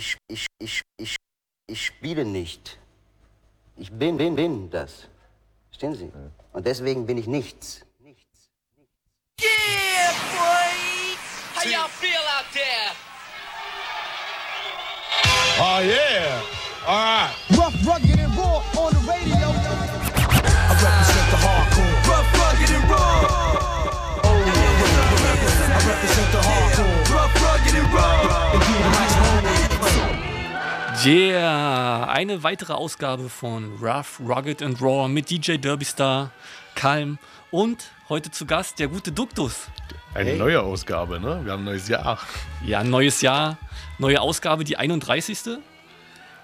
ich, ich, ich, ich, ich spiele nicht. Ich bin, bin, bin das. Verstehen Sie? Und deswegen bin ich nichts. Nichts. Yeah, boy! How y'all feel out there? Oh, yeah. All right. Rough, rugged, and raw on the radio. Yeah, eine weitere Ausgabe von Rough, Rugged and Raw mit DJ Derbystar, Kalm und heute zu Gast der gute Duktus. Eine neue Ausgabe, ne? Wir haben ein neues Jahr. Ja, neues Jahr, neue Ausgabe, die 31.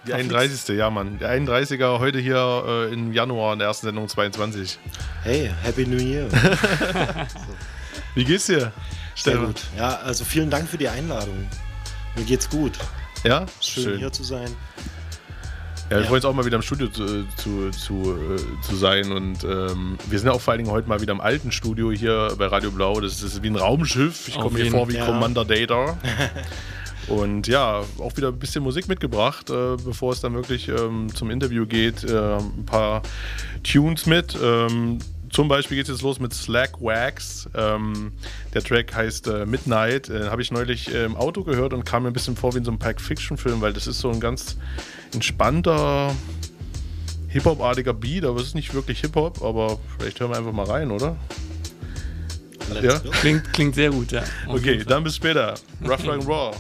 Die 31. Ja, Mann. Der 31er heute hier äh, im Januar in der ersten Sendung 22. Hey, Happy New Year. Wie geht's dir? Sehr Stefan? gut. Ja, also vielen Dank für die Einladung. Mir geht's gut. Ja? Schön, hier zu sein. Ja, wir Ja. freuen uns auch mal wieder im Studio zu, zu, zu, äh, zu sein. Und ähm, wir sind ja auch vor allen Dingen heute mal wieder im alten Studio hier bei Radio Blau. Das ist wie ein Raumschiff. Ich komme jeden- vor wie ja. Commander Data. Und ja, auch wieder ein bisschen Musik mitgebracht, äh, bevor es dann wirklich ähm, zum Interview geht. Äh, ein paar Tunes mit. Ähm, zum Beispiel geht es jetzt los mit Slack Wax. Ähm, der Track heißt äh, Midnight. Äh, Habe ich neulich äh, im Auto gehört und kam mir ein bisschen vor wie in so einem Pack Fiction Film, weil das ist so ein ganz entspannter Hip-Hop-artiger Beat, aber es ist nicht wirklich Hip-Hop, aber vielleicht hören wir einfach mal rein, oder? Let's Ja. Klingt, klingt sehr gut, ja. Okay, dann bis später. Rough Like Raw.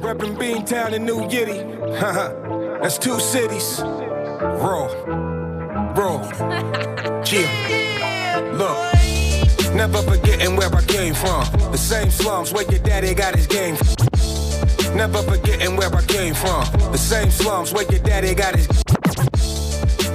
Reppin' Beantown and New Yiddy. That's two cities. Raw. Raw. Chill. Look. Never forgetting where I came from. The same slums where your daddy got his game. Never forgetting where I came from. The same slums where your daddy got his.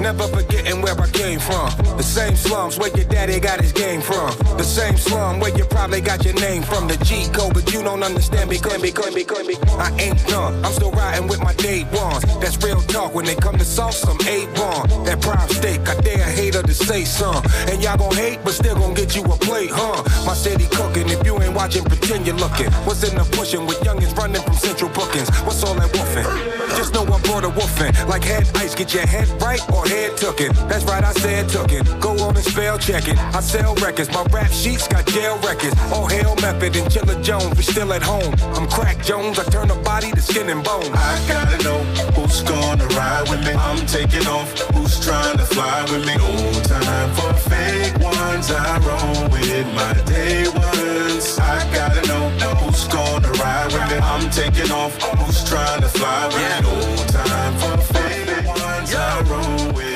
Never forgetting where I came from. The same slums where your daddy got his game from. The same slum where you probably got your name from. The G code, but you don't understand because, because, because, because I ain't done. I'm still riding with my day ones. That's real talk when they come to sauce. I'm A1. That prime steak, I dare a hater to say some. And y'all gon' hate, but still gon' get you a plate, huh? My city cooking. If you ain't watching, pretend you're looking. What's in the pushing with youngins running from central bookings? What's all that woofing? Just know I brought a woofing. Like head ice, get your head right or head tookin'. That's right, I said tookin'. Go on and spell check it. I sell records. My rap sheets got jail records. Oh, hell method and Chiller Jones, we still at home. I'm Crack Jones, I turn the body to skin and bone. I gotta know who's gonna ride with me. I'm taking off. Who's trying to fly with me? No time for fake ones. I roll with my day ones. I gotta know who's gonna ride with me. I'm taking off. Who's trying to fly with me? No time for fake roll with my day ones.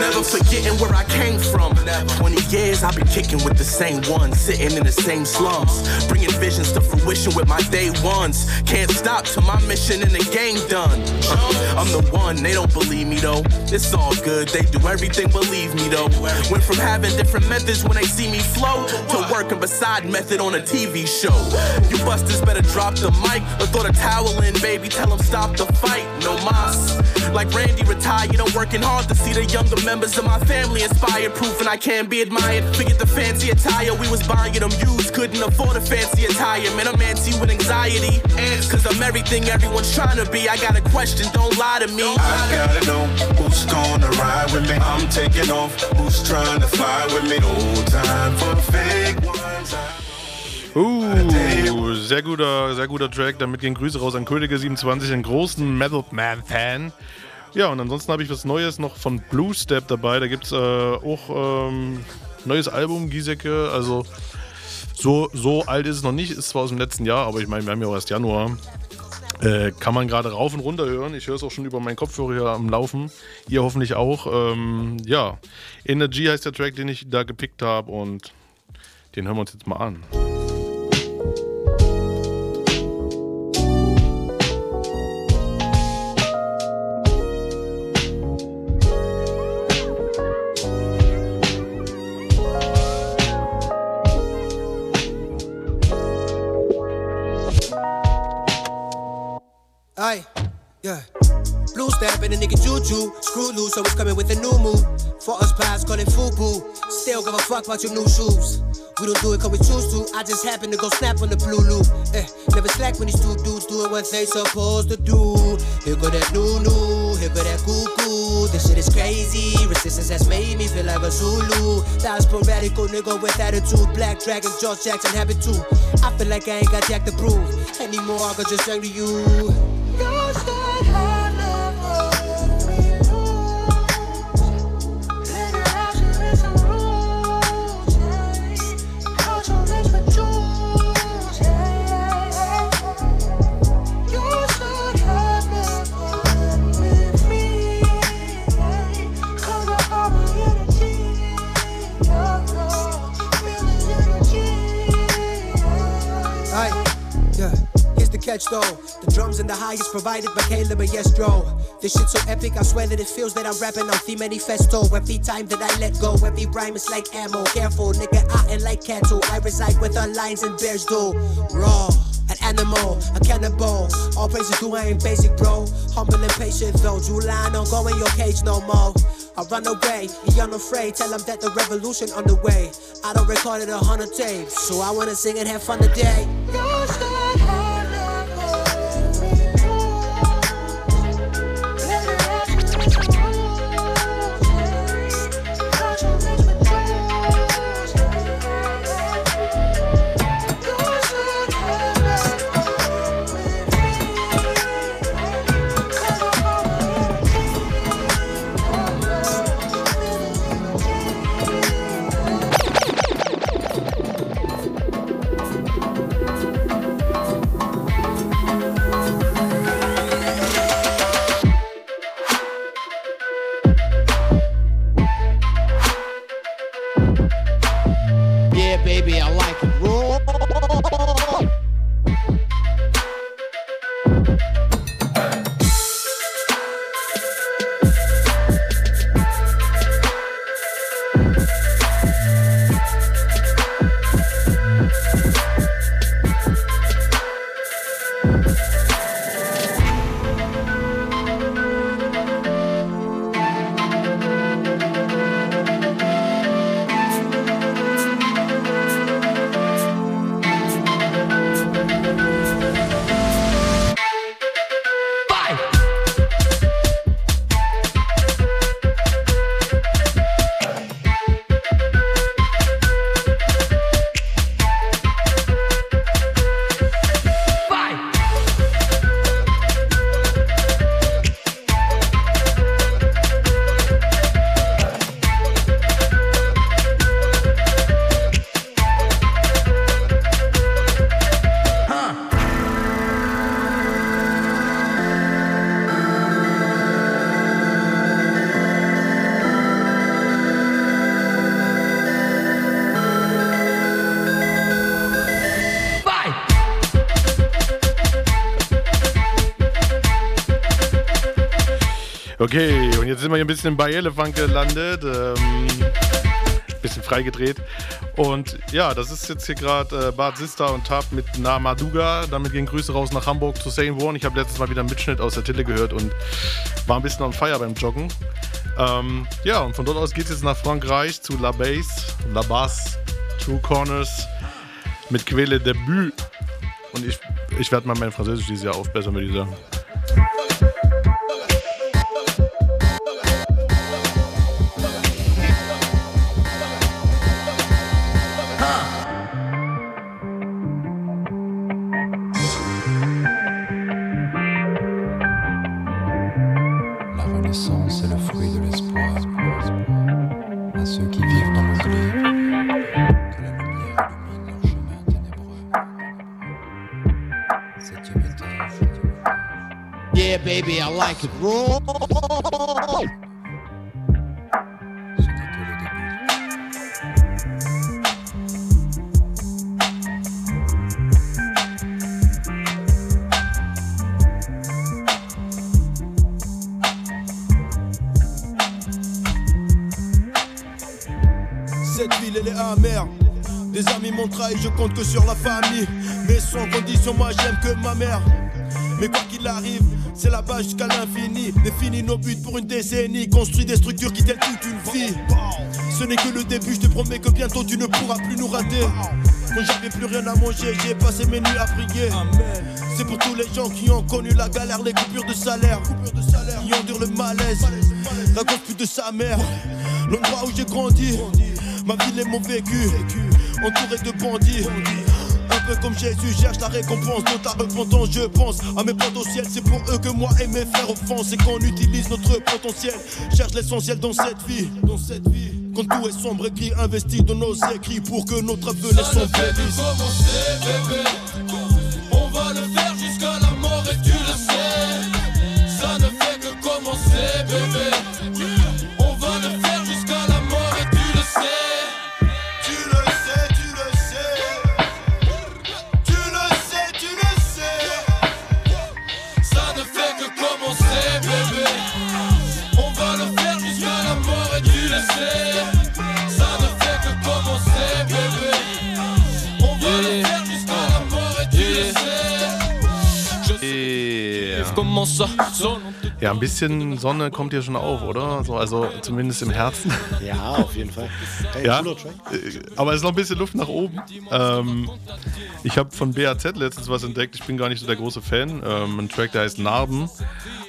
Never forgetting where I came from. 20 years I've been kicking with the same ones, sitting in the same slums. Bringing visions to fruition with my day ones. Can't stop till my mission in the game done. Uh, I'm the one, they don't believe me though. It's all good, they do everything, believe me though. Went from having different methods when they see me flow to working beside method on a TV show. You busters better drop the mic or throw the towel in, baby. Tell them stop the fight, no mas. Like Randy retired, I'm working hard to see the younger members of my family inspired, proving I can be admired. Forget the fancy attire, we was buying them used, couldn't afford a fancy attire. Man, I'm antsy with anxiety. Cause I'm everything everyone's trying to be. I got a question, don't lie to me. I gotta know who's gonna ride with me. I'm taking off. Who's trying to fly with me? No time for fake ones. Uh, sehr guter, sehr guter Track. Damit gehen Grüße raus an Könige27, den großen Metal Man Fan. Ja, und ansonsten habe ich was Neues noch von Blue Step dabei. Da gibt es äh, auch ähm, neues Album, Giesecke. Also so, so alt ist es noch nicht, ist zwar aus dem letzten Jahr, aber ich meine, wir haben ja auch erst Januar. Äh, kann man gerade rauf und runter hören. Ich höre es auch schon über meinen Kopfhörer hier am Laufen. Ihr hoffentlich auch. Ähm, ja, Energy heißt der Track, den ich da gepickt habe und den hören wir uns jetzt mal an. Juju. Screw loose, always coming with a new move. For us past, call it FUBU. Still give a fuck about your new shoes. We don't do it cause we choose to. I just happen to go snap on the blue loop. Eh, never slack when these two dudes doing what they supposed to do. Here go that new new, here go that cuckoo. This shit is crazy. Resistance has made me feel like a Zulu. That's sporadical nigga with attitude. Black Dragon, George Jackson habit too. I feel like I ain't got jack to prove. Anymore, I could just sing to you. Though. The drums and the highest provided by Caleb Yestro. This shit so epic, I swear that it feels that I'm rapping on the manifesto. Every time that I let go, every rhyme is like ammo. Careful, nigga, I ain't like cattle. I reside with the lions and bears do. Raw. An animal, a cannibal. All praises to I ain't basic, bro. Humble and patient though. July, don't go in your cage no more. I run away, he unafraid. Tell him that the revolution on the way. I don't record it a hundred tapes, so I wanna sing and have fun today. Sind wir hier ein bisschen bei Elefant gelandet. Ähm, bisschen freigedreht. Und ja, das ist jetzt hier gerade äh, Bad Sista und Tab mit Namaduga. Damit gehen Grüße raus nach Hamburg zu Sane Warren. Ich habe letztes Mal wieder einen Mitschnitt aus der Tille gehört und war ein bisschen on fire beim Joggen. Ähm, ja, und von dort aus geht es jetzt nach Frankreich zu La Base, La Basse, True Corners mit Quelle de But. Und ich, ich werde mal mein Französisch dieses Jahr aufbessern, würde ich sagen. Cette ville elle est amère. Des amis m'ont trahi, je compte que sur la famille. Mais sans condition, moi j'aime que ma mère. Mais quoi qu'il arrive, c'est là-bas jusqu'à l'infini. Définis nos buts pour une décennie. Construis des structures qui tiennent toute une vie. Ce n'est que le début, je te promets que bientôt tu ne pourras plus nous rater. Quand j'avais plus rien à manger, j'ai passé mes nuits à prier. C'est pour tous les gens qui ont connu la galère, les coupures de salaire. Qui endurent le malaise. La pute de sa mère. L'endroit où j'ai grandi. Ma vie, les mon vécu. Entouré de bandits. Comme Jésus, cherche la récompense de ta repentance. Je pense à mes potentiels, c'est pour eux que moi et mes frères offensent. Et qu'on utilise notre potentiel. Cherche l'essentiel dans cette vie. Dans cette vie. Quand tout est sombre gris, investis dans nos écrits pour que notre avenir soit béni. Ja, ein bisschen Sonne kommt hier schon auf, oder? So, also zumindest im Herzen. Ja, auf jeden Fall. Hey, ja, äh, aber es ist noch ein bisschen Luft nach oben. Ähm, ich habe von BAZ letztens was entdeckt. Ich bin gar nicht so der große Fan. Ähm, ein Track, der heißt Narben.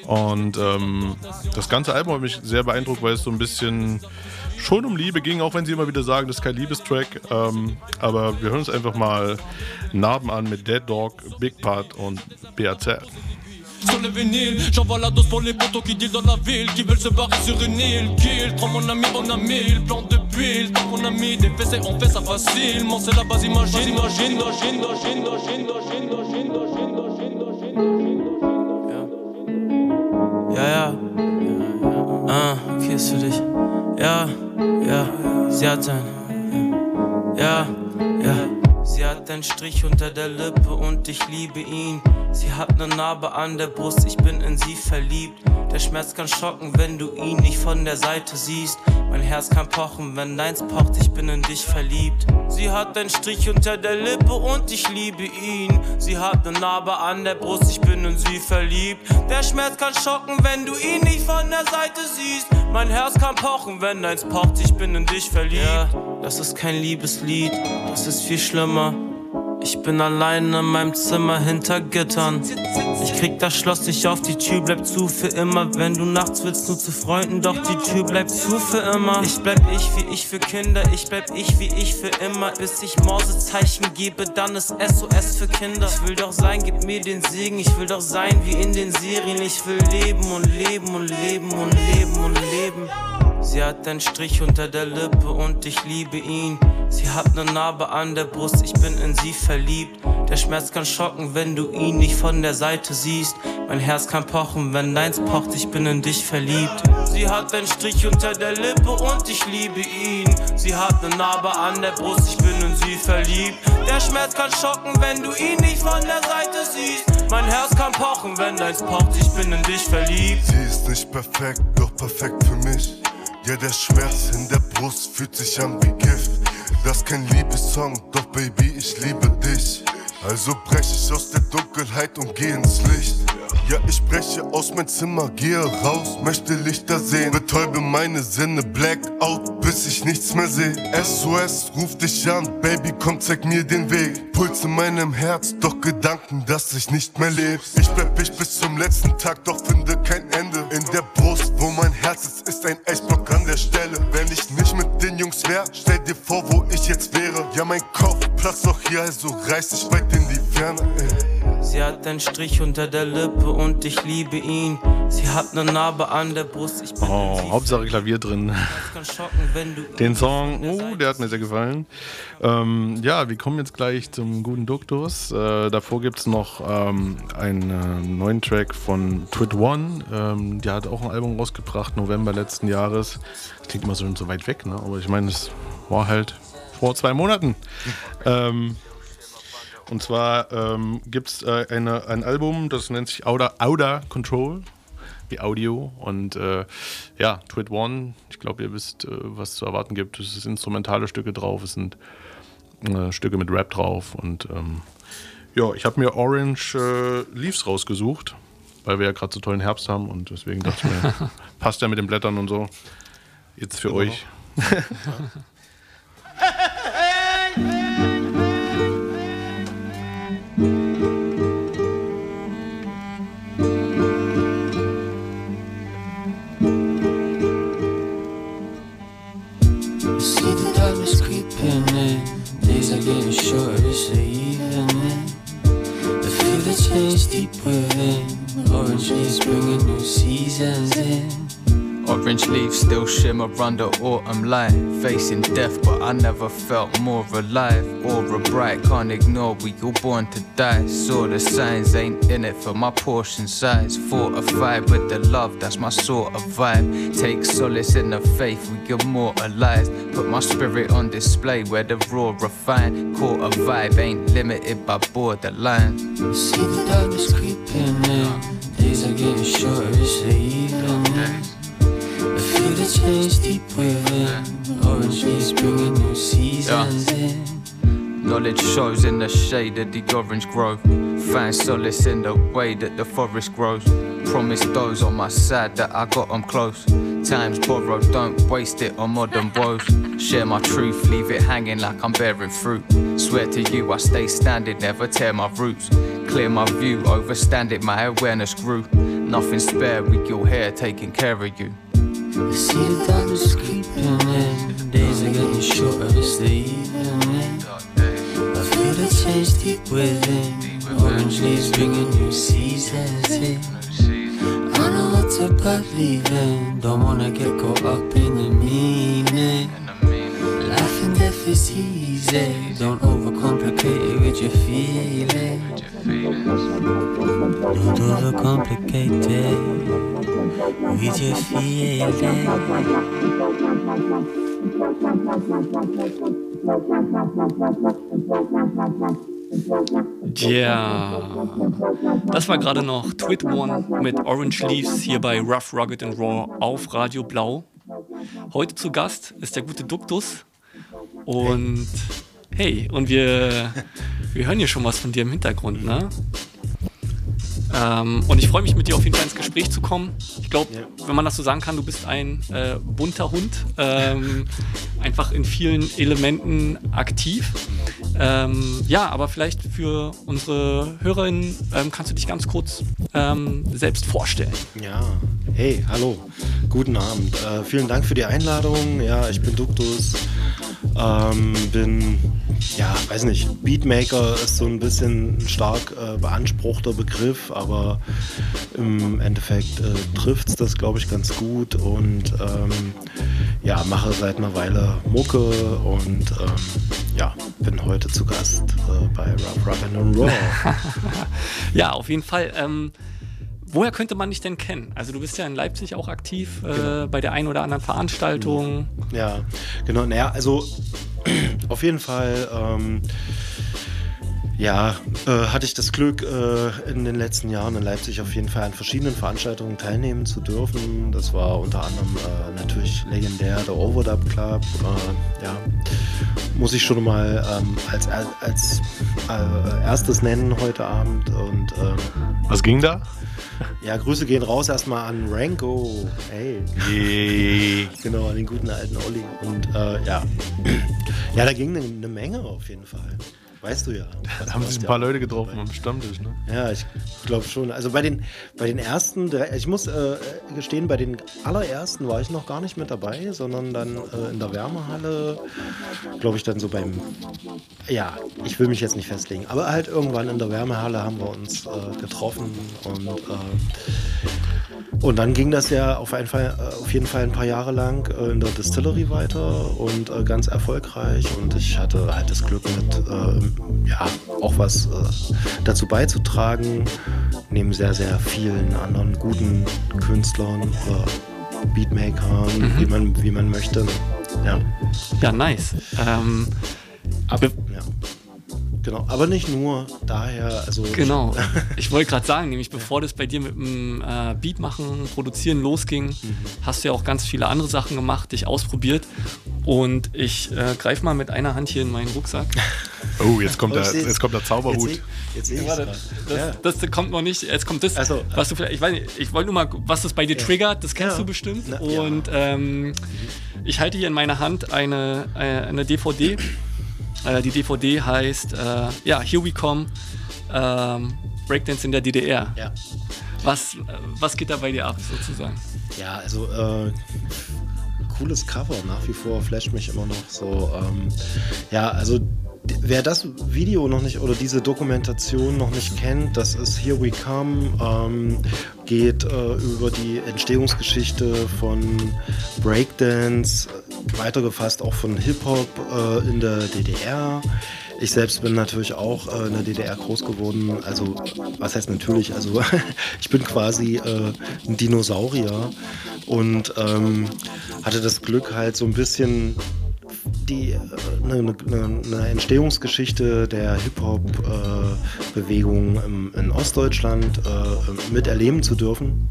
Und ähm, das ganze Album hat mich sehr beeindruckt, weil es so ein bisschen schon um Liebe ging, auch wenn sie immer wieder sagen, das ist kein Liebestrack. Ähm, aber wir hören uns einfach mal Narben an mit Dead Dog, Big Part und BAZ. Sur le vinyle, j'envoie la dose pour les potos qui deal dans la ville, qui veulent se barrer sur une île. Kill, prends mon ami, on a mille plans de pile. Tant qu'on a mis des fessées, on fait ça facilement. C'est la base, imagine, imagine, imagine, imagine, imagine, imagine, imagine, Ja, ja. Ah, okay, für dich. Ja, ja, ein. Ja, ja. Sie hat einen Strich unter der Lippe und ich liebe ihn. Sie hat eine Narbe an der Brust, ich bin in sie verliebt. Der Schmerz kann schocken, wenn du ihn nicht von der Seite siehst. Mein Herz kann pochen, wenn deins pocht, ich bin in dich verliebt. Sie hat einen Strich unter der Lippe und ich liebe ihn. Sie hat eine Narbe an der Brust, ich bin in sie verliebt. Der Schmerz kann schocken, wenn du ihn nicht von der Seite siehst. Mein Herz kann pochen, wenn deins pocht, ich bin in dich verliebt. Ja, das ist kein Liebeslied, das ist viel schlimmer. Ich bin allein in meinem Zimmer hinter Gittern. Ich krieg das Schloss nicht auf, die Tür bleibt zu für immer. Wenn du nachts willst, nur zu Freunden, doch die Tür bleibt zu für immer. Ich bleib ich wie ich für Kinder, ich bleib ich wie ich für immer. Bis ich Morsezeichen gebe, dann ist SOS für Kinder. Ich will doch sein, gib mir den Segen. Ich will doch sein wie in den Serien. Ich will leben und leben und leben und leben und leben. Sie hat einen Strich unter der Lippe und ich liebe ihn. Sie hat eine Narbe an der Brust, ich bin in sie verliebt. Der Schmerz kann schocken, wenn du ihn nicht von der Seite siehst. Mein Herz kann pochen, wenn deins pocht, ich bin in dich verliebt. Sie hat einen Strich unter der Lippe und ich liebe ihn. Sie hat eine Narbe an der Brust, ich bin in sie verliebt. Der Schmerz kann schocken, wenn du ihn nicht von der Seite siehst. Mein Herz kann pochen, wenn deins pocht, ich bin in dich verliebt. Sie ist nicht perfekt, doch perfekt für mich. Ja, der Schmerz in der Brust fühlt sich an wie Gift. Das ist kein Liebessong, doch Baby, ich liebe dich. Also brech ich aus der Dunkelheit und geh ins Licht. Ja, ich breche aus mein Zimmer, gehe raus, möchte Lichter sehen. Betäube meine Sinne, Blackout, bis ich nichts mehr sehe. SOS, ruf dich an, Baby, komm, zeig mir den Weg. Puls in meinem Herz, doch Gedanken, dass ich nicht mehr lebe. Ich bleib ich bis zum letzten Tag, doch finde kein Ende. In der Brust, wo mein Herz ist, ist ein Eisblock vor, wo ich jetzt wäre. Ja, mein Kopf platzt doch hier, also reiß ich weit in die Ferne. Ey. Sie hat einen Strich unter der Lippe und ich liebe ihn. Sie hat eine Narbe an der Brust, ich bin Oh, Hauptsache Klavier drin. kann schocken, wenn du Den Song, oh, der hat mir sehr gefallen. Ähm, ja, wir kommen jetzt gleich zum guten Duktus. Äh, davor gibt es noch ähm, einen äh, neuen Track von Twit One. Ähm, die hat auch ein Album rausgebracht, November letzten Jahres. Das klingt immer so, so weit weg, ne? aber ich meine, es war halt vor zwei Monaten. Ähm, und zwar ähm, gibt es äh, eine, ein Album, das nennt sich Outer, Outer Control, wie Audio. Und äh, ja, Twit One, ich glaube, ihr wisst, äh, was zu erwarten gibt. Es sind instrumentale Stücke drauf, es sind äh, Stücke mit Rap drauf. Und ähm, ja, ich habe mir Orange äh, Leaves rausgesucht, weil wir ja gerade so tollen Herbst haben. Und deswegen dachte ich mir, passt ja mit den Blättern und so. Jetzt für Genau. euch. change deep within. Orange leaves bringing new seasons in. Orange leaves still shimmer under autumn light. Facing death, but I never felt more alive. Aura bright, can't ignore we all born to die. Saw the signs, ain't in it for my portion size. Fortified with the love, that's my sort of vibe. Take solace in the faith, we immortalized. Put my spirit on display where the raw refined. Caught a vibe, ain't limited by borderline. See the darkness creeping in. Days are getting shorter, it's the evening. The change deep within. Orange leaves bringing new seasons in. Knowledge shows in the shade of the orange grove. Find solace in the way that the forest grows. Promise those on my side that I got 'em close. Time's borrowed, don't waste it on modern woes. Share my truth, leave it hanging like I'm bearing fruit. Swear to you, I stay standing, never tear my roots. Clear my view, overstand it, my awareness grew. Nothing spare, we all here taking care of you. I see the darkness creeping in. Days are getting shorter, it's the evening. I feel the change deep within. Orange leaves bringing new seasons in. I know what to believe in. Don't wanna get caught up in the meaning. Life and death is easy. Don't overcomplicate it with your feelings. Don't overcomplicate it with your Ja, das war gerade noch Twit One mit Orange Leaves hier bei Rough, Rugged and Raw auf Radio Blau. Heute zu Gast ist der gute Duktus und hey, und wir, wir hören hier schon was von dir im Hintergrund, ne? Ähm, und ich freue mich mit dir auf jeden Fall ins Gespräch zu kommen. Ich glaube, wenn man das so sagen kann, du bist ein äh, bunter Hund, ähm, einfach in vielen Elementen aktiv. Ähm, ja, aber vielleicht für unsere Hörerinnen ähm, kannst du dich ganz kurz ähm, selbst vorstellen. Ja, hey, hallo, guten Abend. Äh, vielen Dank für die Einladung. Ja, ich bin Duktus. Ähm, bin, ja, weiß nicht, Beatmaker ist so ein bisschen ein stark äh, beanspruchter Begriff, aber im Endeffekt äh, trifft es das, glaube ich, ganz gut und ähm, ja, mache seit einer Weile Mucke und ähm, ja, bin heute zu Gast äh, bei Rough Rock and Raw. ja, auf jeden Fall. Ähm, woher könnte man dich denn kennen? Also du bist ja in Leipzig auch aktiv äh, Genau. bei der einen oder anderen Veranstaltung. Ja, genau. Naja, also auf jeden Fall, ähm, ja, äh, hatte ich das Glück, äh, in den letzten Jahren in Leipzig auf jeden Fall an verschiedenen Veranstaltungen teilnehmen zu dürfen. Das war unter anderem äh, natürlich legendär der Overdub Club. Äh, ja, muss ich schon mal ähm, als, als äh, erstes nennen heute Abend. Und, ähm, Was ging da? Ja, Grüße gehen raus erstmal an Ranko. Hey. Yay. Genau, an den guten alten Olli. Und äh, ja. Ja, da ging eine, eine Menge auf jeden Fall. Weißt du ja. Da haben sich ein paar Leute getroffen am Stammtisch, ne? Ja, ich glaube schon. Also bei den, bei den ersten, ich muss äh, gestehen, bei den allerersten war ich noch gar nicht mit dabei, sondern dann äh, in der Wärmehalle, glaube ich, dann so beim, ja, ich will mich jetzt nicht festlegen, aber halt irgendwann in der Wärmehalle haben wir uns äh, getroffen und äh, und dann ging das ja auf, Fall, äh, auf jeden Fall ein paar Jahre lang äh, in der Distillery weiter und ganz erfolgreich. Und ich hatte halt das Glück, mit ähm, ja, auch was äh, dazu beizutragen, neben sehr, sehr vielen anderen guten Künstlern oder Beatmakern, wie, man, wie man möchte. Ja. Ja, nice. Ähm, Ab. Genau, aber nicht nur daher, also Genau. Ich wollte gerade sagen, nämlich bevor das bei dir mit dem äh, Beat machen, produzieren losging, Mhm. hast du ja auch ganz viele andere Sachen gemacht, dich ausprobiert. Und ich äh, greife mal mit einer Hand hier in meinen Rucksack. Oh, jetzt kommt, Oh, der, ich jetzt kommt der Zauberhut. Jetzt seh- jetzt seh ich's Warte, grad. das, Ja. das kommt noch nicht. Jetzt kommt das, was du vielleicht, ich weiß nicht, ich wollte nur mal, was das bei dir triggert, das kennst Ja. du bestimmt. Na, ja. Und ähm, ich halte hier in meiner Hand eine, äh, eine DVD. Äh, die DVD heißt, äh, ja, Here We Come, ähm, Breakdance in der DDR. Ja. Was, äh, was geht da bei dir ab, sozusagen? Ja, also äh, cooles Cover, nach wie vor flasht mich immer noch so. Ähm, ja, also wer das Video noch nicht oder diese Dokumentation noch nicht kennt, das ist Here We Come, ähm, geht äh, über die Entstehungsgeschichte von Breakdance, weitergefasst auch von Hip-Hop äh, in der DDR. Ich selbst bin natürlich auch äh, in der DDR groß geworden. Also, was heißt natürlich? Also, ich bin quasi äh, ein Dinosaurier und ähm, hatte das Glück, halt so ein bisschen die äh, eine, eine, eine Entstehungsgeschichte der Hip-Hop-Bewegung im in Ostdeutschland äh, miterleben zu dürfen.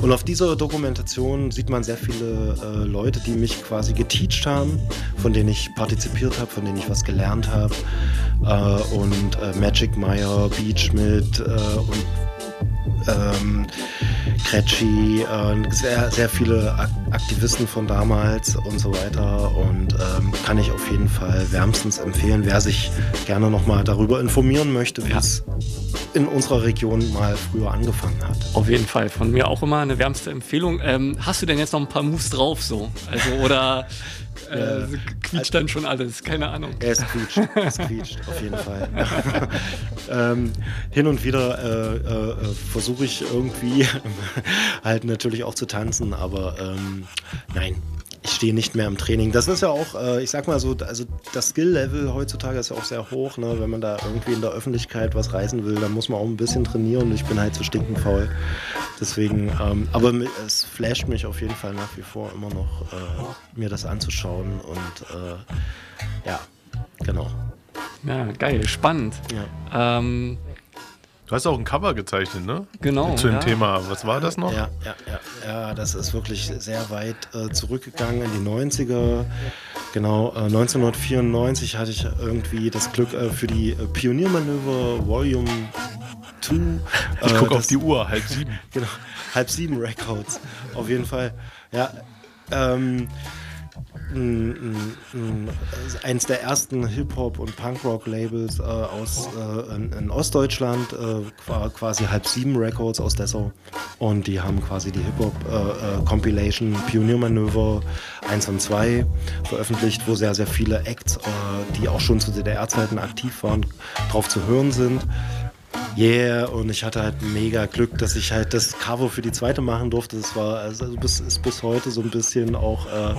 Und auf dieser Dokumentation sieht man sehr viele äh, Leute, die mich quasi geteacht haben, von denen ich partizipiert habe, von denen ich was gelernt habe. Äh, und äh, Magic Meyer, Beach mit äh, und ähm, Kretschi, äh, sehr, sehr viele Ak Aktivisten von damals und so weiter. Und ähm, kann ich auf jeden Fall wärmstens empfehlen, wer sich gerne nochmal darüber informieren möchte, wie es in unserer Region mal früher angefangen hat. Auf jeden Fall, von mir auch immer eine wärmste Empfehlung. Ähm, hast du denn jetzt noch ein paar Moves drauf so? Also oder äh, Ja. quietscht dann schon alles? Keine Ahnung. Es quietscht, es quietscht, auf jeden Fall. ähm, hin und wieder äh, äh, versuche ich irgendwie halt natürlich auch zu tanzen, aber ähm, nein, ich stehe nicht mehr im Training. Das ist ja auch, äh, ich sag mal so, also das Skill-Level heutzutage ist ja auch sehr hoch. Ne? Wenn man da irgendwie in der Öffentlichkeit was reißen will, dann muss man auch ein bisschen trainieren. Ich bin halt zu stinkend faul. Deswegen, ähm, aber es flasht mich auf jeden Fall nach wie vor immer noch, äh, mir das anzuschauen und äh, ja, genau. Ja, geil, spannend. Ähm, Du hast auch ein Cover gezeichnet, ne? Genau, Zu dem ja. Thema. Was war das noch? Ja, ja, ja, ja, das ist wirklich sehr weit äh, zurückgegangen in die 90er. Genau, äh, 1994 hatte ich irgendwie das Glück äh, für die äh, Pioniermanöver Volume 2. Ich äh, guck auf die Uhr, halb sieben. Genau, halb sieben Records. Auf jeden Fall. Ja, ähm, m- m- m- eins der ersten Hip-Hop- und Punk-Rock-Labels äh, aus äh, in, in Ostdeutschland, äh, qua- quasi halb sieben Records aus Dessau. Und die haben quasi die Hip-Hop-Compilation Pioniermanöver 1 und 2 veröffentlicht, wo sehr, sehr viele Acts, äh, die auch schon zu DDR-Zeiten aktiv waren, drauf zu hören sind. Yeah, und ich hatte halt mega Glück, dass ich halt das Cover für die zweite machen durfte. Das war, also bis, ist bis heute so ein bisschen auch, äh,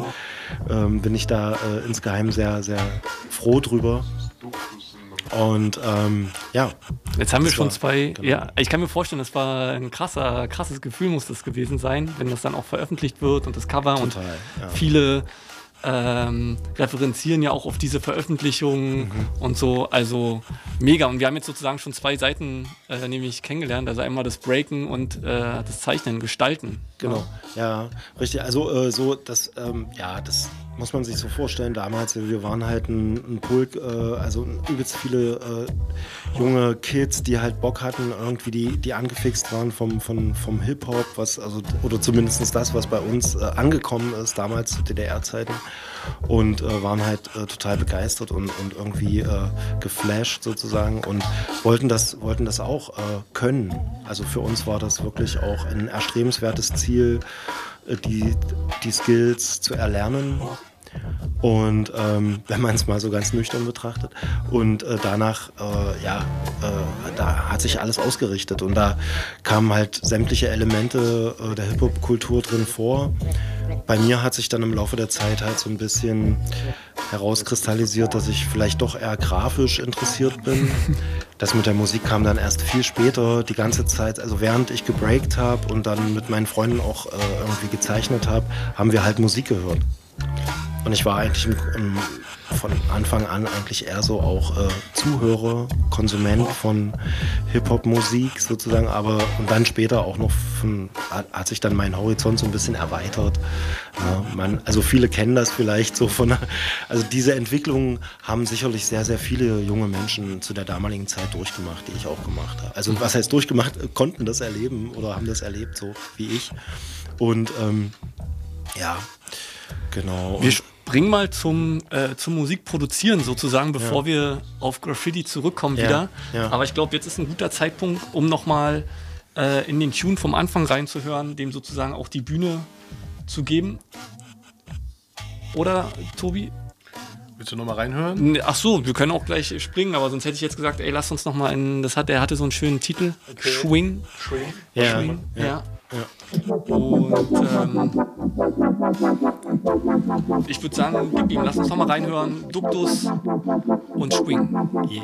ähm, bin ich da äh, insgeheim sehr, sehr froh drüber. Und ähm, ja. Jetzt haben wir schon war- zwei. genau. Ja, ich kann mir vorstellen, das war ein krasser, krasses Gefühl, muss das gewesen sein, wenn das dann auch veröffentlicht wird und das Cover und Total, ja. viele ähm, referenzieren ja auch auf diese Veröffentlichung Mhm. und so. Also mega. Und wir haben jetzt sozusagen schon zwei Seiten äh, nämlich kennengelernt. Also einmal das Breaken und äh, das Zeichnen, Gestalten. Genau, ja, richtig. Also äh, so, das, ähm, ja, das muss man sich so vorstellen. Damals, wir waren halt ein, ein Pulk, äh, also übelst viele äh, junge Kids, die halt Bock hatten, irgendwie die, die angefixt waren vom, vom, vom Hip-Hop, was, also, oder zumindest das, was bei uns äh, angekommen ist, damals zu DDR-Zeiten. Und äh, waren halt äh, total begeistert und, und irgendwie äh, geflasht sozusagen und wollten das, wollten das auch äh, können. Also für uns war das wirklich auch ein erstrebenswertes Ziel, äh, die, die Skills zu erlernen. Und ähm, wenn man es mal so ganz nüchtern betrachtet. Und äh, danach, äh, ja, äh, da hat sich alles ausgerichtet. Und da kamen halt sämtliche Elemente äh, der Hip-Hop-Kultur drin vor. Bei mir hat sich dann im Laufe der Zeit halt so ein bisschen herauskristallisiert, dass ich vielleicht doch eher grafisch interessiert bin. Das mit der Musik kam dann erst viel später, die ganze Zeit, also während ich gebreakt habe und dann mit meinen Freunden auch äh, irgendwie gezeichnet habe, haben wir halt Musik gehört. Und ich war eigentlich im, im, von Anfang an eigentlich eher so auch äh, Zuhörer, Konsument von Hip-Hop-Musik sozusagen, aber und dann später auch noch von, hat, sich dann mein Horizont so ein bisschen erweitert. Ja, man, also viele kennen das vielleicht so von, also diese Entwicklungen haben sicherlich sehr, sehr viele junge Menschen zu der damaligen Zeit durchgemacht, die ich auch gemacht habe. Also was heißt durchgemacht, konnten das erleben oder haben das erlebt, so wie ich. Und ähm, ja, genau. Wir Springen mal zum, äh, zum Musikproduzieren sozusagen, bevor Ja. wir auf Graffiti zurückkommen Ja, wieder. ja. Aber ich glaube, jetzt ist ein guter Zeitpunkt, um nochmal äh, in den Tune vom Anfang reinzuhören, dem sozusagen auch die Bühne zu geben. Oder, Tobi? Willst du nochmal reinhören? Ach so, wir können auch gleich springen, aber sonst hätte ich jetzt gesagt, ey, lass uns nochmal in, das hat, der hatte so einen schönen Titel, Swing. Swing. Ja, Swing, ja, ja. Und ähm, ich würde sagen, gib ihm, lass uns nochmal reinhören. Duktus und Swing. Yeah,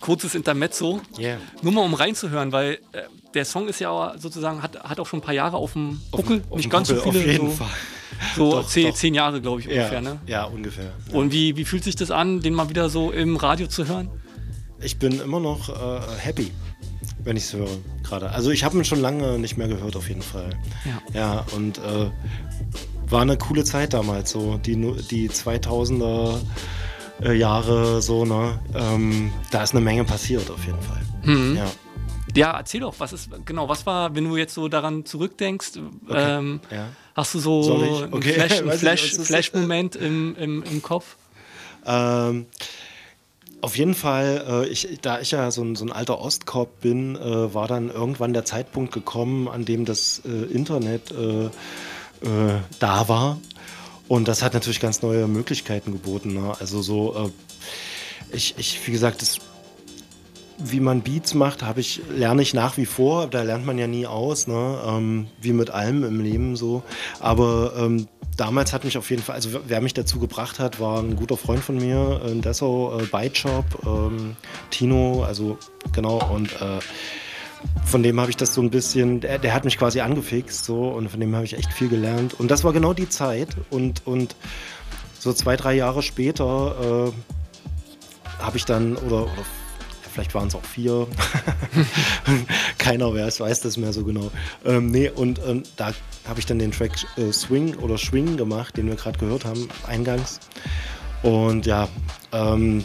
kurzes Intermezzo. Yeah. Nur mal um reinzuhören, weil äh, der Song ist ja auch sozusagen, hat, hat auch schon ein paar Jahre auf dem Buckel. auf Nicht ganz so Buckel, viele. auf jeden so, Fall. So Doch, zehn, doch. zehn Jahre, glaube ich, Ja, ungefähr. Ne? ja, ungefähr. Und wie, wie fühlt sich das an, den mal wieder so im Radio zu hören? Ich bin immer noch äh, happy, wenn ich es höre gerade. Also ich habe ihn schon lange nicht mehr gehört, auf jeden Fall. Ja. Ja, und äh, war eine coole Zeit damals, so die, die 2000er äh, Jahre, so, ne? Ähm, da ist eine Menge passiert, auf jeden Fall. Mhm. Ja. Ja, erzähl doch, was ist, genau, was war, wenn du jetzt so daran zurückdenkst, ähm, ja. hast du so einen Okay. Flash- Flash, Flash-Moment im, im, im Kopf? Ähm, auf jeden Fall, äh, ich, da ich ja so ein, so ein alter Ostkopf bin, äh, war dann irgendwann der Zeitpunkt gekommen, an dem das äh, Internet äh, äh, da war. Und das hat natürlich ganz neue Möglichkeiten geboten. Ne? Also so, äh, ich, ich, wie gesagt, das, wie man Beats macht, habe ich, lerne ich nach wie vor. Da lernt man ja nie aus, ne? ähm, wie mit allem im Leben so. Aber ähm, damals hat mich auf jeden Fall, also wer mich dazu gebracht hat, war ein guter Freund von mir in Dessau, äh, Byte Shop, ähm, Tino, also genau, und äh, von dem habe ich das so ein bisschen, der, der hat mich quasi angefixt so und von dem habe ich echt viel gelernt. Und das war genau die Zeit und, und so zwei, drei Jahre später äh, habe ich dann, oder, oder vielleicht waren es auch vier, keiner weiß, weiß das mehr so genau. Ähm, nee, und ähm, da habe ich dann den Track äh, Swing oder Swing gemacht, den wir gerade gehört haben, eingangs. Und ja, ähm,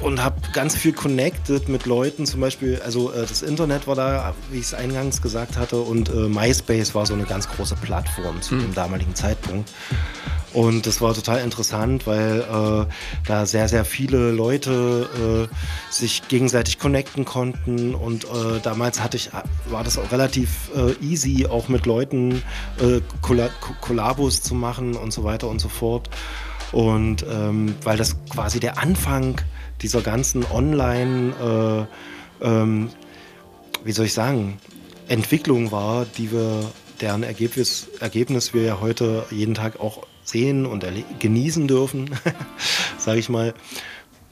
und habe ganz viel connected mit Leuten, zum Beispiel, also äh, das Internet war da, wie ich es eingangs gesagt hatte, und äh, MySpace war so eine ganz große Plattform zu dem damaligen Zeitpunkt. Und das war total interessant, weil äh, da sehr, sehr viele Leute äh, sich gegenseitig connecten konnten. Und äh, damals hatte ich, war das auch relativ äh, easy, auch mit Leuten äh, Kolla Ko- Kollabos zu machen und so weiter und so fort. Und ähm, weil das quasi der Anfang dieser ganzen Online, äh, ähm, wie soll ich sagen, Entwicklung war, die wir, deren Ergebnis, Ergebnis wir ja heute jeden Tag auch sehen und genießen dürfen, sage ich mal.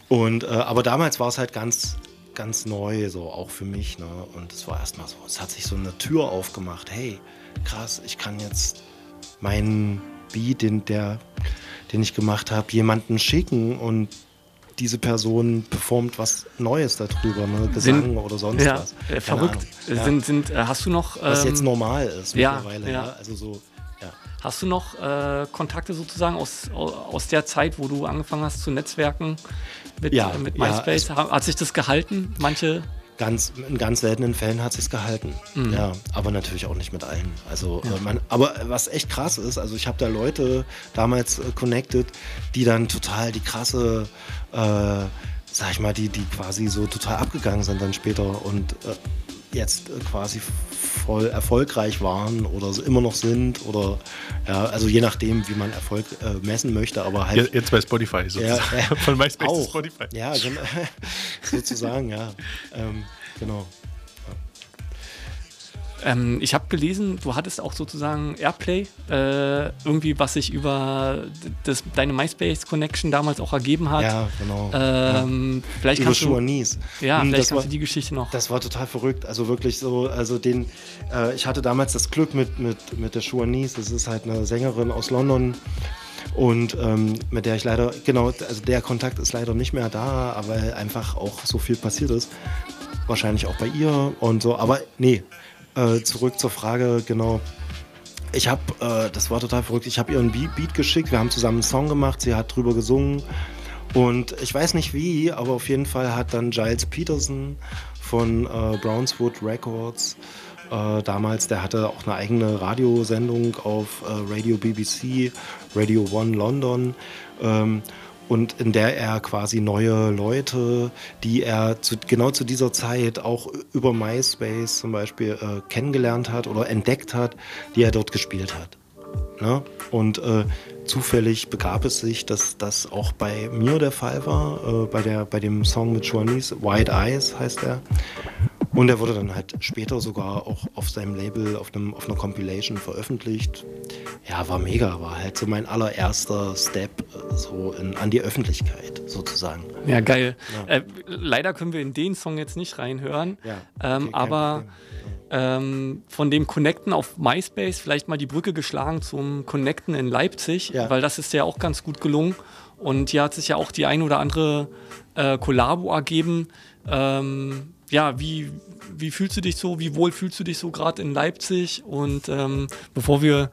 Und äh, aber damals war es halt ganz, ganz neu, so auch für mich. Ne? Und es war erstmal so, es hat sich so eine Tür aufgemacht. Hey, krass, ich kann jetzt meinen Beat, den, der, den ich gemacht habe, jemanden schicken und diese Person performt was Neues darüber, ne? Gesang Sind- oder sonst ja, was. äh, Keine verrückt. Ahnung. Sind, sind, äh, hast du noch. Was ähm, jetzt normal ist ja, mittlerweile. ja. Ja. Also so, ja. Hast du noch äh, Kontakte sozusagen aus, au- aus der Zeit, wo du angefangen hast zu netzwerken mit, Ja, äh, mit ja, MySpace? Ha- hat sich das gehalten? Manche. Ganz, in ganz seltenen Fällen hat es gehalten. Mhm. Ja, aber natürlich auch nicht mit allen. Also, Ja. äh, man, aber was echt krass ist, also ich habe da Leute damals äh, connected, die dann total die krasse, äh, sag ich mal, die, die quasi so total abgegangen sind dann später und äh, jetzt äh, quasi voll erfolgreich waren oder so immer noch sind oder ja, also je nachdem, wie man Erfolg äh, messen möchte, aber halt Jetzt- bei Spotify sozusagen. Von MySpace zu Spotify. Ja, genau. sozusagen, ja. Ähm, genau. Ähm, ich habe gelesen, du hattest auch sozusagen Airplay, äh, irgendwie, was sich über das, deine MySpace-Connection damals auch ergeben hat. Ja, genau. Ähm, Vielleicht Über kannst du, Schuanis. Ja, Hm, vielleicht kannst war- du die Geschichte noch. Das war total verrückt. Also wirklich so, also den, äh, ich hatte damals das Glück mit, mit, mit der Schuanis, das ist halt eine Sängerin aus London. Und ähm, mit der ich leider, genau, also der Kontakt ist leider nicht mehr da, aber einfach auch so viel passiert ist. Wahrscheinlich auch bei ihr und so. Aber nee, äh, zurück zur Frage, genau. Ich habe, äh, das war total verrückt, ich habe ihr einen Be- Beat geschickt, wir haben zusammen einen Song gemacht, sie hat drüber gesungen. Und ich weiß nicht wie, aber auf jeden Fall hat dann Giles Peterson von äh, Brownswood Records äh, damals, der hatte auch eine eigene Radiosendung auf äh, Radio BBC, Radio One London. Ähm, und in der er quasi neue Leute, die er zu, genau zu dieser Zeit auch über MySpace zum Beispiel äh, kennengelernt hat oder entdeckt hat, die er dort gespielt hat. Ne? Und äh, zufällig begab es sich, dass das auch bei mir der Fall war, äh, bei, der, bei dem Song mit Joannis, White Eyes heißt er. Und er wurde dann halt später sogar auch auf seinem Label, auf, einem, auf einer Compilation veröffentlicht. Ja, war mega, war halt so mein allererster Step äh, so in, an die Öffentlichkeit sozusagen. Ja, geil. Ja. Äh, leider können wir in den Song jetzt nicht reinhören. Ja, ähm, aber ähm, von dem Connecten auf MySpace vielleicht mal die Brücke geschlagen zum Connecten in Leipzig, weil das ist ja auch ganz gut gelungen. Und hier hat sich ja auch die ein oder andere äh, Kollabo ergeben. Ähm, ja, wie, wie fühlst du dich so? Wie wohl fühlst du dich so gerade in Leipzig? Und ähm, bevor wir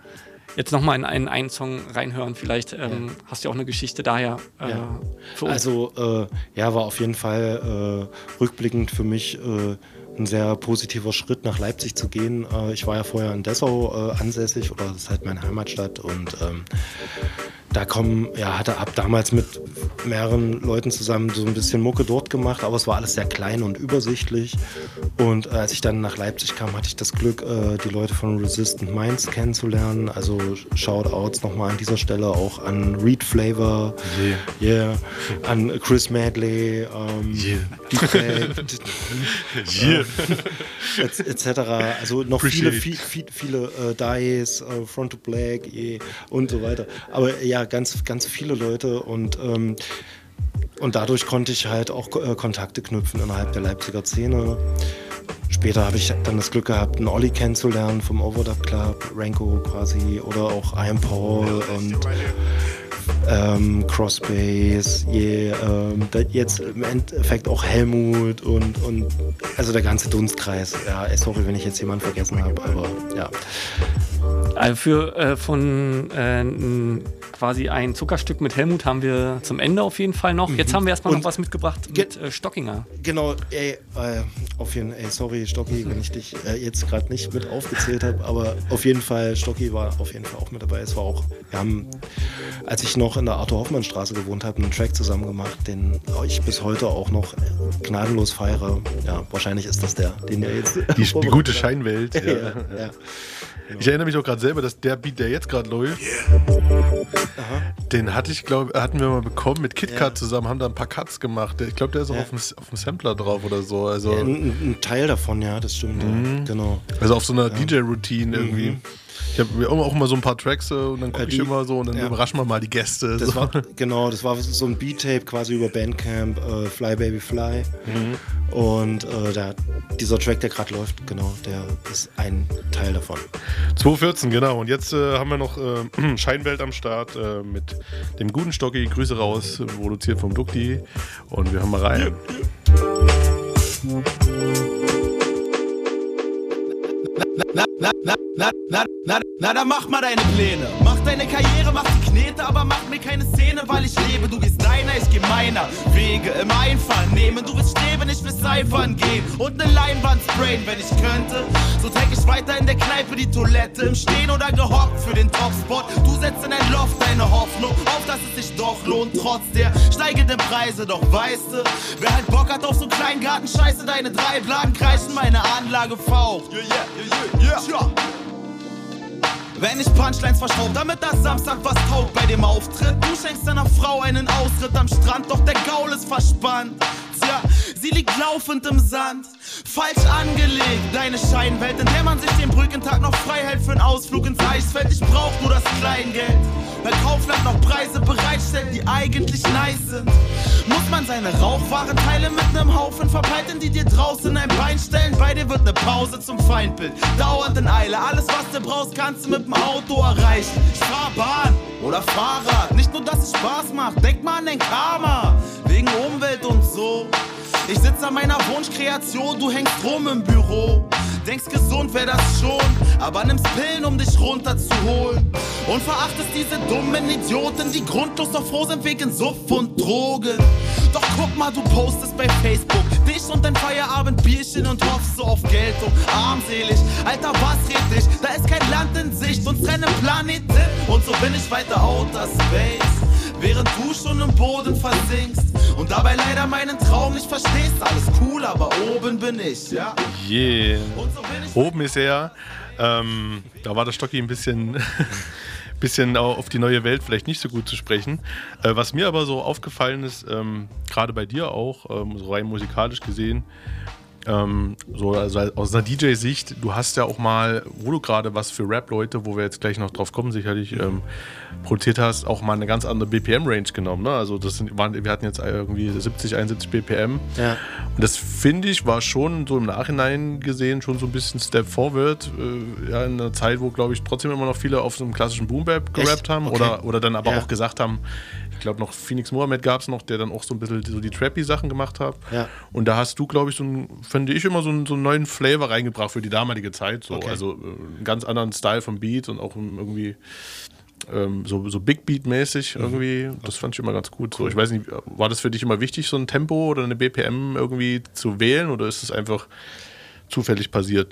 jetzt nochmal in einen, einen Song reinhören, vielleicht ähm, hast du ja auch eine Geschichte daher äh, Ja. Also äh, ja, war auf jeden Fall äh, rückblickend für mich äh, ein sehr positiver Schritt, nach Leipzig zu gehen. Äh, ich war ja vorher in Dessau äh, ansässig oder das ist halt meine Heimatstadt und ähm, da kommen, ja, hatte ab damals mit mehreren Leuten zusammen so ein bisschen Mucke dort gemacht, aber es war alles sehr klein und übersichtlich. Und äh, als ich dann nach Leipzig kam, hatte ich das Glück, äh, die Leute von Resistant Minds kennenzulernen. Also Shoutouts nochmal an dieser Stelle auch an Reed Flavor, yeah, an Chris Madley, ähm, Deepak, Yeah. et- etc. Also noch viele, Appreciate. viel, viel, viele äh, Dice, äh, Front to Black eh, und so weiter. Aber ja, ganz, ganz viele Leute und ähm, und dadurch konnte ich halt auch äh, Kontakte knüpfen innerhalb der Leipziger Szene. Später habe ich dann das Glück gehabt, einen Olli kennenzulernen vom Overdub Club, Ranko quasi oder auch Ian Paul und ähm, Crossbase, je, ähm, da- jetzt im Endeffekt auch Helmut und, und also der ganze Dunstkreis. Ja, sorry, wenn ich jetzt jemanden vergessen habe, aber ja. Also für äh, von äh, quasi ein Zuckerstück mit Helmut haben wir zum Ende auf jeden Fall noch. Jetzt Mhm. haben wir erstmal noch Und- was mitgebracht mit äh, Stockinger. Genau, ey, äh, auf jeden ey, sorry, Stocki, wenn ich dich äh, jetzt gerade nicht mit aufgezählt habe, aber auf jeden Fall, Stocki war auf jeden Fall auch mit dabei. Es war auch, wir haben, als ich noch in der Arthur-Hoffmann-Straße gewohnt habe, einen Track zusammen gemacht, den ich bis heute auch noch gnadenlos feiere. Ja, wahrscheinlich ist das der, den ihr jetzt. Die, die gute Scheinwelt. Ja, Ja. ja. Ich erinnere mich auch gerade selber, dass der Beat, der jetzt gerade läuft, den hatte ich, glaube hatten wir mal bekommen mit KitKat Ja. zusammen, haben da ein paar Cuts gemacht. Ich glaube, der ist auch Ja. auf, dem, auf dem Sampler drauf oder so. Also, ein, ein Teil davon, ja, das stimmt. Mhm. Genau. also auf so einer. DJ-Routine irgendwie. Ich habe mir auch immer so ein paar Tracks äh, und dann gucke Ja, ich immer so und dann ja. überraschen wir mal die Gäste. Das so. war, genau, das war so ein Beat-Tape quasi über Bandcamp, äh, Fly Baby Fly. Mhm. Und äh, der, dieser Track, der gerade läuft, genau, der ist ein Teil davon. 2.14, genau. Und jetzt äh, haben wir noch äh, Scheinwelt am Start äh, mit dem guten Stocki. Grüße raus, produziert vom Dukti. Und wir haben mal rein. Na, na, na, na, na, na, na, dann mach mal deine Pläne. Mach deine Karriere, mach die Knete, aber mach mir keine Szene, weil ich lebe. Du gehst deiner, ich geh meiner. Wege im Einvernehmen. Du willst streben, ich will Cyphern gehen. Und ne Leinwand sprayen, wenn ich könnte. So tag ich weiter in der Kneipe die Toilette. Im Stehen oder gehockt für den Topspot. Du setzt in dein Loft deine Hoffnung auf, dass es sich doch lohnt. Trotz der steigenden Preise, doch weißt du, wer halt Bock hat auf so kleinen Garten, scheiße, deine drei Blagen kreischen meine Anlage faucht. Yeah, yeah, yeah, yeah. Tja. Wenn ich Punchlines verschraub, damit das Samstag was taugt bei dem Auftritt. Du schenkst deiner Frau einen Austritt am Strand, doch der Gaul ist verspannt. Tja, sie liegt laufend im Sand. Falsch angelegt, deine Scheinwelt, in der man sich den Brückentag noch frei hält für einen Ausflug ins Eisfeld. Ich brauch nur das Kleingeld. Weil Kaufland noch Preise bereitstellt, die eigentlich nice sind. Muss man seine Rauchwarenteile mit nem Haufen verbreiten, die dir draußen ein Bein stellen? Bei dir wird ne Pause zum Feindbild. Dauernd in Eile, alles was du brauchst, kannst du mit dem Auto erreichen. Ich fahr Bahn oder Fahrrad, nicht nur, dass es Spaß macht, denk mal an dein Karma. Wegen Umwelt und so. Ich sitz an meiner Wunschkreation, du hängst rum im Büro. Denkst gesund wär das schon, aber nimmst Pillen, um dich runterzuholen. Und verachtest diese dummen Idioten, die grundlos noch froh sind wegen Suff und Drogen. Doch guck mal, du postest bei Facebook dich und dein Feierabendbierchen und hoffst so auf Geltung. Armselig, Alter, was red ich? Da ist kein Land in Sicht, uns trennen Planeten. Und so bin ich weiter outer Space. Während du schon im Boden versinkst und dabei leider meinen Traum nicht verstehst. Alles cool, aber oben bin ich, ja. Yeah. Oben ist er. Ähm, da war der Stocki ein bisschen, bisschen au- auf die neue Welt vielleicht nicht so gut zu sprechen. Äh, was mir aber so aufgefallen ist, ähm, gerade bei dir auch, ähm, so rein musikalisch gesehen, ähm, so also aus einer DJ-Sicht, du hast ja auch mal, wo du gerade was für Rap-Leute, wo wir jetzt gleich noch drauf kommen, sicherlich ähm, produziert hast, auch mal eine ganz andere BPM-Range genommen. Ne? Also das sind, waren, wir hatten jetzt irgendwie 70, 71 BPM. Ja. Und das finde ich war schon so im Nachhinein gesehen schon so ein bisschen Step Forward. Äh, ja, in einer Zeit, wo glaube ich trotzdem immer noch viele auf so einem klassischen Boom Bap gerappt haben Okay. oder, oder dann aber Ja. auch gesagt haben, ich glaube noch Phoenix Mohammed gab es noch, der dann auch so ein bisschen so die Trappy-Sachen gemacht hat. Ja. Und da hast du, glaube ich, so ein, finde ich, immer so einen, so einen neuen Flavor reingebracht für die damalige Zeit. So. Okay. Also äh, einen ganz anderen Style vom Beat und auch irgendwie ähm, so, so Big Beat-mäßig Mhm. irgendwie. Das fand ich immer ganz gut. So, ich weiß nicht, war das für dich immer wichtig, so ein Tempo oder eine BPM irgendwie zu wählen oder ist es einfach zufällig passiert?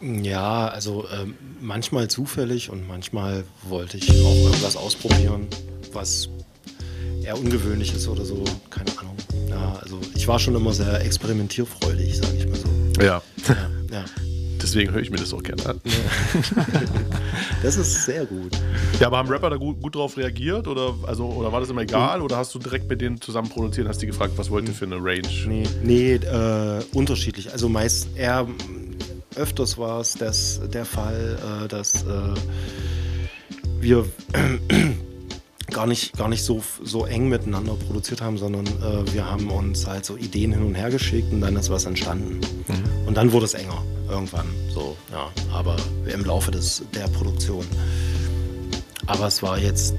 Ja, also ähm, manchmal zufällig und manchmal wollte ich auch irgendwas ausprobieren, was eher ungewöhnlich ist oder so. Keine Ahnung. Ja, also ich war schon immer sehr experimentierfreudig, sage ich mal so. Ja. ja. Deswegen höre ich mir das auch gerne an. Das ist sehr gut. Ja, aber haben Rapper da gut, gut drauf reagiert oder, also, oder war das immer egal oder hast du direkt mit denen zusammen produziert und hast die gefragt, was wollt ihr für eine Range? Nee, nee äh, unterschiedlich. Also meist eher öfters war es der Fall, äh, dass äh, wir gar nicht, gar nicht so, so eng miteinander produziert haben, sondern äh, wir haben uns halt so Ideen hin und her geschickt und dann ist was entstanden. Und dann wurde es enger irgendwann. So, ja. Aber im Laufe des, der Produktion. Aber es war jetzt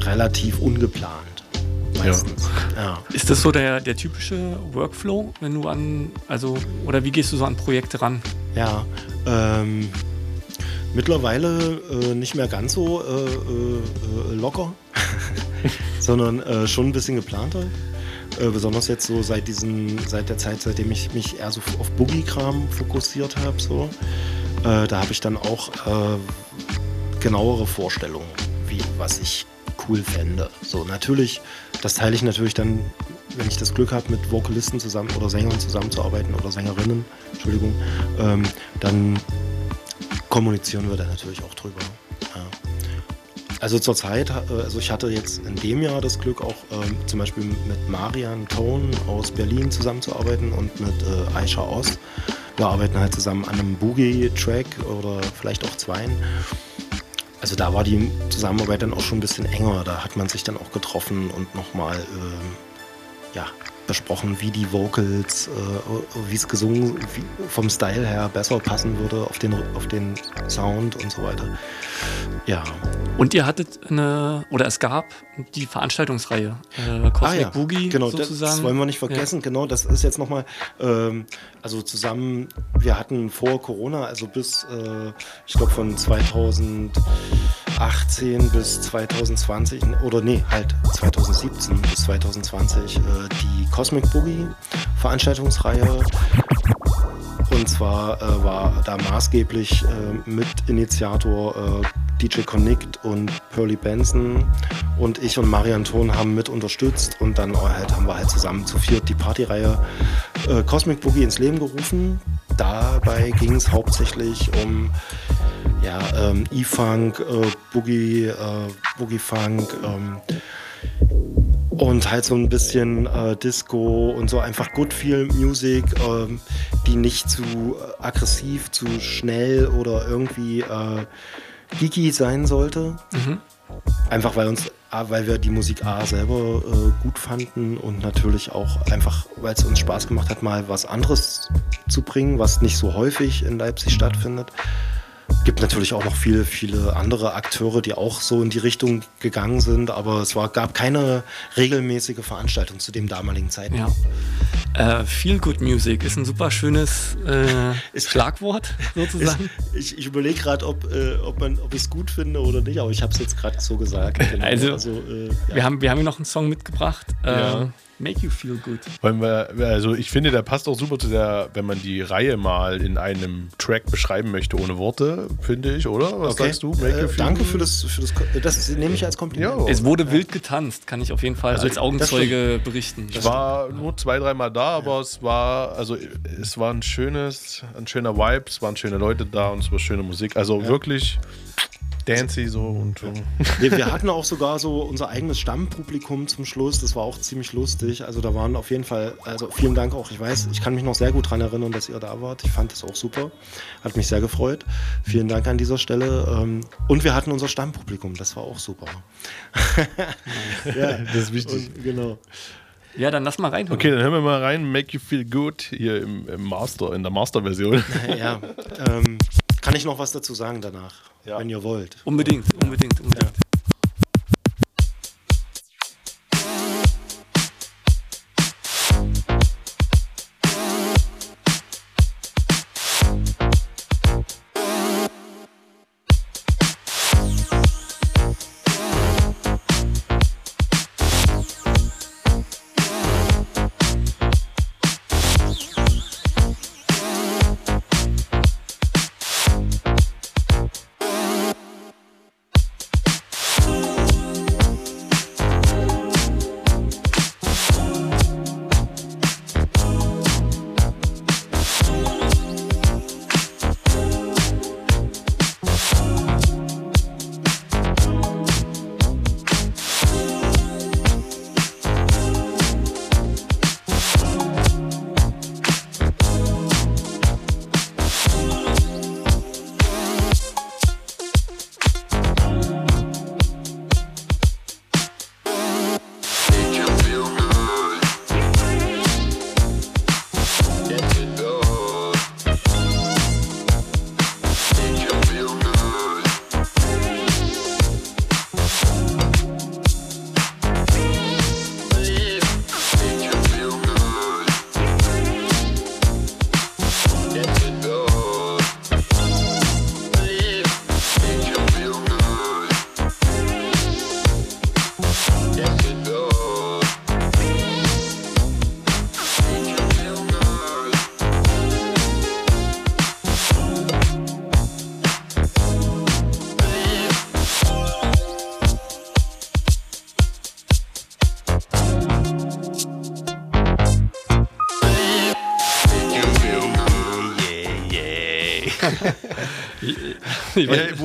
relativ ungeplant. Meistens. Ja. Ist das so der, der typische Workflow, wenn du an, also, oder wie gehst du so an Projekte ran? Ja, ähm, mittlerweile äh, nicht mehr ganz so äh, äh, locker, sondern äh, schon ein bisschen geplanter. Äh, besonders jetzt so seit diesen, seit der Zeit, seitdem ich mich eher so auf Boogie-Kram fokussiert habe, so. Äh, da habe ich dann auch äh, genauere Vorstellungen, wie was ich cool fände. So natürlich, das teile ich natürlich dann, wenn ich das Glück habe, mit Vokalisten zusammen oder Sängern zusammenzuarbeiten oder Sängerinnen, Entschuldigung, ähm, dann kommunizieren wir da natürlich auch drüber. Also zurzeit, äh, also ich hatte jetzt in dem Jahr das Glück, auch ähm, zum Beispiel mit Marian Tone aus Berlin zusammenzuarbeiten und mit äh, Aisha Oz. Wir arbeiten halt zusammen an einem Boogie-Track oder vielleicht auch zweien. Also da war die Zusammenarbeit dann auch schon ein bisschen enger. Da hat man sich dann auch getroffen und nochmal ähm, ja, besprochen, wie die Vocals, äh, wie es gesungen, wie vom Style her besser passen würde auf den, auf den Sound und so weiter. Ja. Und ihr hattet eine, oder es gab die Veranstaltungsreihe, äh, Cosmic Ah ja, Boogie genau, sozusagen. das wollen wir nicht vergessen. Genau, das ist jetzt nochmal, ähm, also zusammen, wir hatten vor Corona, also bis, äh, ich glaube von 2018 bis 2020, oder nee, halt 2017 bis 2020 äh, die Cosmic Boogie Veranstaltungsreihe. Und zwar äh, war da maßgeblich äh, Mitinitiator äh, DJ Connect und Pearly Benson und ich und Marian Thon haben mit unterstützt und dann halt haben wir halt zusammen zu viert die Partyreihe äh, Cosmic Boogie ins Leben gerufen. Dabei ging es hauptsächlich um ja, ähm, E-Funk, äh, Boogie, äh, Boogie Funk, ähm, und halt so ein bisschen äh, Disco und so einfach good feel Music, ähm, die nicht zu äh, aggressiv, zu schnell oder irgendwie äh, geeky sein sollte. Mhm. Einfach weil uns, A, weil wir die Musik A selber äh, gut fanden und natürlich auch einfach, weil es uns Spaß gemacht hat, mal was anderes zu bringen, was nicht so häufig in Leipzig stattfindet. Gibt natürlich auch noch viele, viele andere Akteure, die auch so in die Richtung gegangen sind, aber es war, gab keine regelmäßige Veranstaltung zu dem damaligen Zeitpunkt. Ja. Äh, Feel Good Music ist ein super schönes äh, Schlagwort sozusagen. Ist, ich ich überlege gerade, ob, äh, ob, ob ich es gut finde oder nicht, aber ich habe es jetzt gerade so gesagt. Genau. Also, äh, ja. wir, haben, wir haben hier noch einen Song mitgebracht. Äh, Ja. Make You Feel Good. Wollen wir, also ich finde, der passt auch super zu der, wenn man die Reihe mal in einem Track beschreiben möchte, ohne Worte, finde ich, oder? Was Okay. sagst du? Make Äh, you feel danke good? für das, für das. Das nehme ich als Kompliment. Es wurde wild getanzt, kann ich auf jeden Fall Also, als Augenzeuge berichten. Ich war nur zwei, dreimal da, aber es war, also es war ein schönes, ein schöner Vibe, es waren schöne Leute da und es war schöne Musik. Also Ja. wirklich dancy so und so. Wir, wir hatten auch sogar so unser eigenes Stammpublikum zum Schluss. Das war auch ziemlich lustig. Also da waren auf jeden Fall, also vielen Dank auch. Ich weiß, ich kann mich noch sehr gut daran erinnern, dass ihr da wart. Ich fand das auch super. Hat mich sehr gefreut. Vielen Dank an dieser Stelle. Ähm, Und wir hatten unser Stammpublikum. Das war auch super. ja, Das ist wichtig. Und, genau. Ja, dann lass mal rein. Okay, dann hören wir mal rein. Make You Feel Good hier im, im Master, in der Master-Version. Ja, ähm, kann ich noch was dazu sagen danach, wenn ihr wollt? Unbedingt, unbedingt, unbedingt. ja,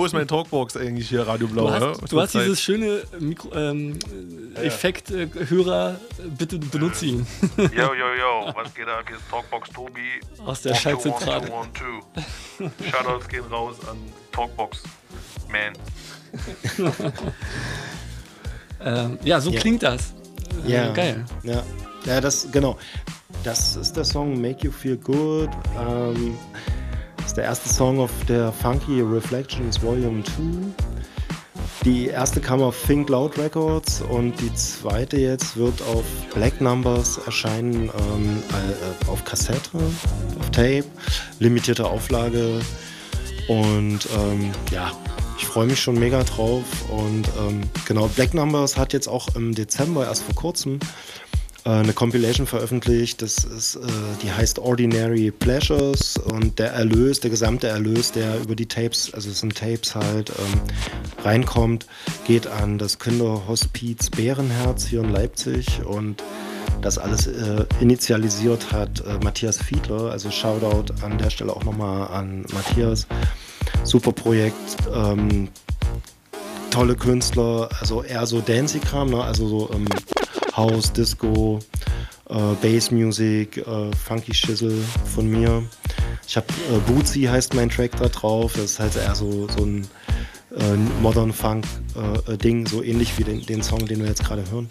ist meine Talkbox eigentlich hier, Radio Blau? Du hast, ja? du hast dieses schöne Mikro, ähm, Effekt-Hörer, bitte benutze ihn. Yo, yo, yo, was geht ab? Hier ist Talkbox Tobi. Aus der One, two, Schaltzentrale. Shoutouts gehen raus an Talkbox Man. ähm, ja, so Ja. klingt das. Äh, Ja. Geil. Ja. ja, das, genau. Das ist der Song Make You Feel Good. Ähm, das ist der erste Song auf der Funky Reflections Volume 2. Die erste kam auf Think Loud Records und die zweite jetzt wird auf Black Numbers erscheinen, ähm, äh, auf Kassette, auf Tape, limitierte Auflage. Und ähm, ja, ich freue mich schon mega drauf. Und ähm, genau, Black Numbers hat jetzt auch im Dezember, erst vor kurzem, eine Compilation veröffentlicht. Das ist, äh, die heißt Ordinary Pleasures und der Erlös, der gesamte Erlös, der über die Tapes, also es sind Tapes halt, ähm, reinkommt, geht an das Kinderhospiz Bärenherz hier in Leipzig und das alles äh, initialisiert hat äh, Matthias Fiedler. Also Shoutout an der Stelle auch nochmal an Matthias. Super Projekt. Ähm, tolle Künstler, also eher so Dancey-Kram, ne? also so ähm, House, Disco, äh, Bass Music, äh, Funky Shizzle von mir. Ich habe äh, Bootsy heißt mein Track da drauf. Das ist halt eher so, so ein äh, Modern Funk äh, äh, Ding, so ähnlich wie den, den Song, den wir jetzt gerade hören.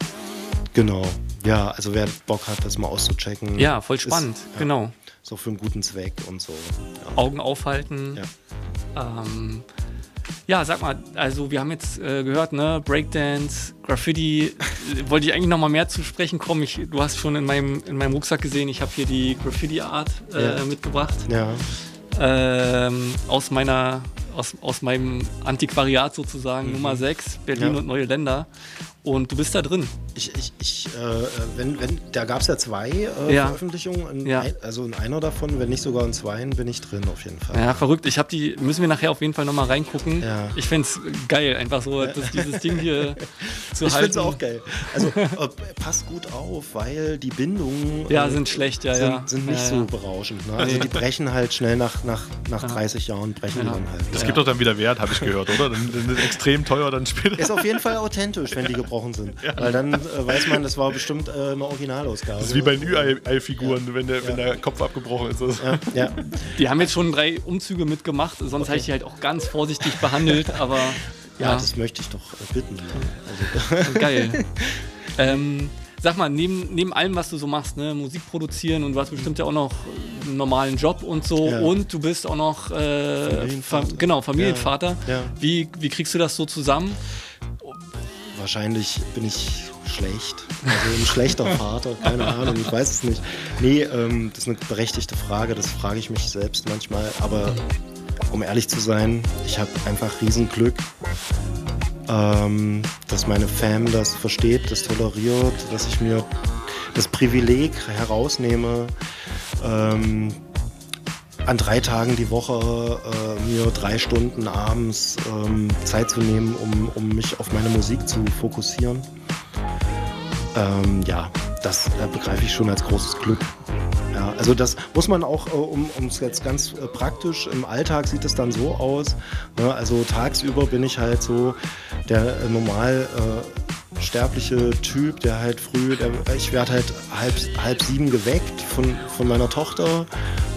Genau. Ja, also wer Bock hat, das mal auszuchecken. Ja, voll spannend, Ist, genau. So für einen guten Zweck und so. Ja. Augen aufhalten. Ja. Ähm, ja, sag mal, also wir haben jetzt äh, gehört, ne, Breakdance, Graffiti, wollte ich eigentlich noch mal mehr zu sprechen kommen. Ich, du hast schon in meinem, in meinem Rucksack gesehen, ich habe hier die Graffiti-Art äh, Ja. mitgebracht. Ja. Ähm, aus meiner, aus, aus meinem Antiquariat sozusagen, Mhm. Nummer 6, Berlin Ja. und neue Länder. Und du bist da drin. Ich, ich, ich äh, wenn, wenn, da gab es ja zwei äh, Ja. Veröffentlichungen, in Ja. ein, also in einer davon, wenn nicht sogar in zweien, bin ich drin auf jeden Fall. Ja, verrückt. Ich habe die, müssen wir nachher auf jeden Fall nochmal reingucken. Ja. Ich fände es geil, einfach so, dass dieses Ding hier zu ich halten. finde es auch geil. Also äh, passt gut auf, weil die Bindungen Ja, äh, sind schlecht, ja, sind, ja. sind nicht Ja, so ja. berauschend. Ne? Also Nee. die brechen halt schnell nach, nach, nach Ja. 30 Jahren, brechen dann halt. Das ja. gibt doch dann wieder Wert, habe ich gehört, oder? Dann, dann ist extrem teuer dann später. Ist auf jeden Fall authentisch, wenn die gebrochen sind. Weil dann äh, weiß man, das war bestimmt äh, eine Originalausgabe. Das ist wie bei den Ü-Ei-Figuren, wenn, der, wenn der Kopf abgebrochen ist. Ja, ja. Die haben jetzt schon drei Umzüge mitgemacht, sonst hätte ich die halt auch ganz vorsichtig behandelt, aber Ja, ja, das möchte ich doch äh, bitten. Also, geil. ähm, sag mal, neben, neben allem, was du so machst, ne, Musik produzieren und du hast bestimmt ja auch noch einen normalen Job und so Ja. und du bist auch noch äh, Familienvater. Fa genau, Familienvater. Ja. Ja. Wie, wie kriegst du das so zusammen? Wahrscheinlich bin ich schlecht. Also ein schlechter Vater, keine Ahnung, ich weiß es nicht. Nee, ähm, das ist eine berechtigte Frage, das frage ich mich selbst manchmal. Aber um ehrlich zu sein, ich habe einfach Riesenglück, ähm, dass meine Fam das versteht, das toleriert, dass ich mir das Privileg herausnehme, ähm, an drei Tagen die Woche äh, mir drei Stunden abends ähm, Zeit zu nehmen, um, um mich auf meine Musik zu fokussieren. Ähm, ja, das äh, begreife ich schon als großes Glück. Ja, also das muss man auch, äh, um es jetzt ganz äh, praktisch, im Alltag sieht es dann so aus. Ne? Also tagsüber bin ich halt so der äh, normal äh, sterbliche Typ, der halt früh, der, ich werde halt halb, halb sieben geweckt von, von meiner Tochter.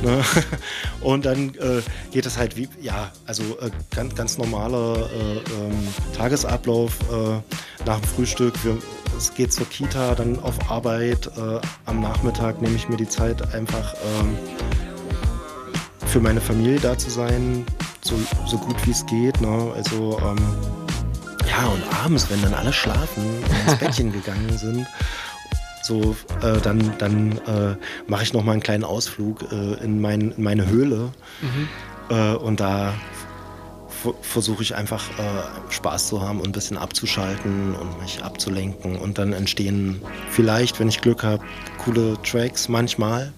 Ne? Und dann äh, geht es halt wie, ja, also äh, ganz, ganz normaler äh, ähm, Tagesablauf äh, nach dem Frühstück. Wir, es geht zur Kita, dann auf Arbeit. Äh, am Nachmittag nehme ich mir die Zeit einfach ähm, für meine Familie da zu sein, so, so gut wie es geht. Ne? Also ähm, ja, und abends, wenn dann alle schlafen, ins Bettchen gegangen sind, so, äh, dann, dann äh, mache ich noch mal einen kleinen Ausflug äh, in, mein, in meine Höhle. Äh, und da versuche ich einfach äh, Spaß zu haben und ein bisschen abzuschalten und mich abzulenken. Und dann entstehen vielleicht, wenn ich Glück habe, coole Tracks manchmal.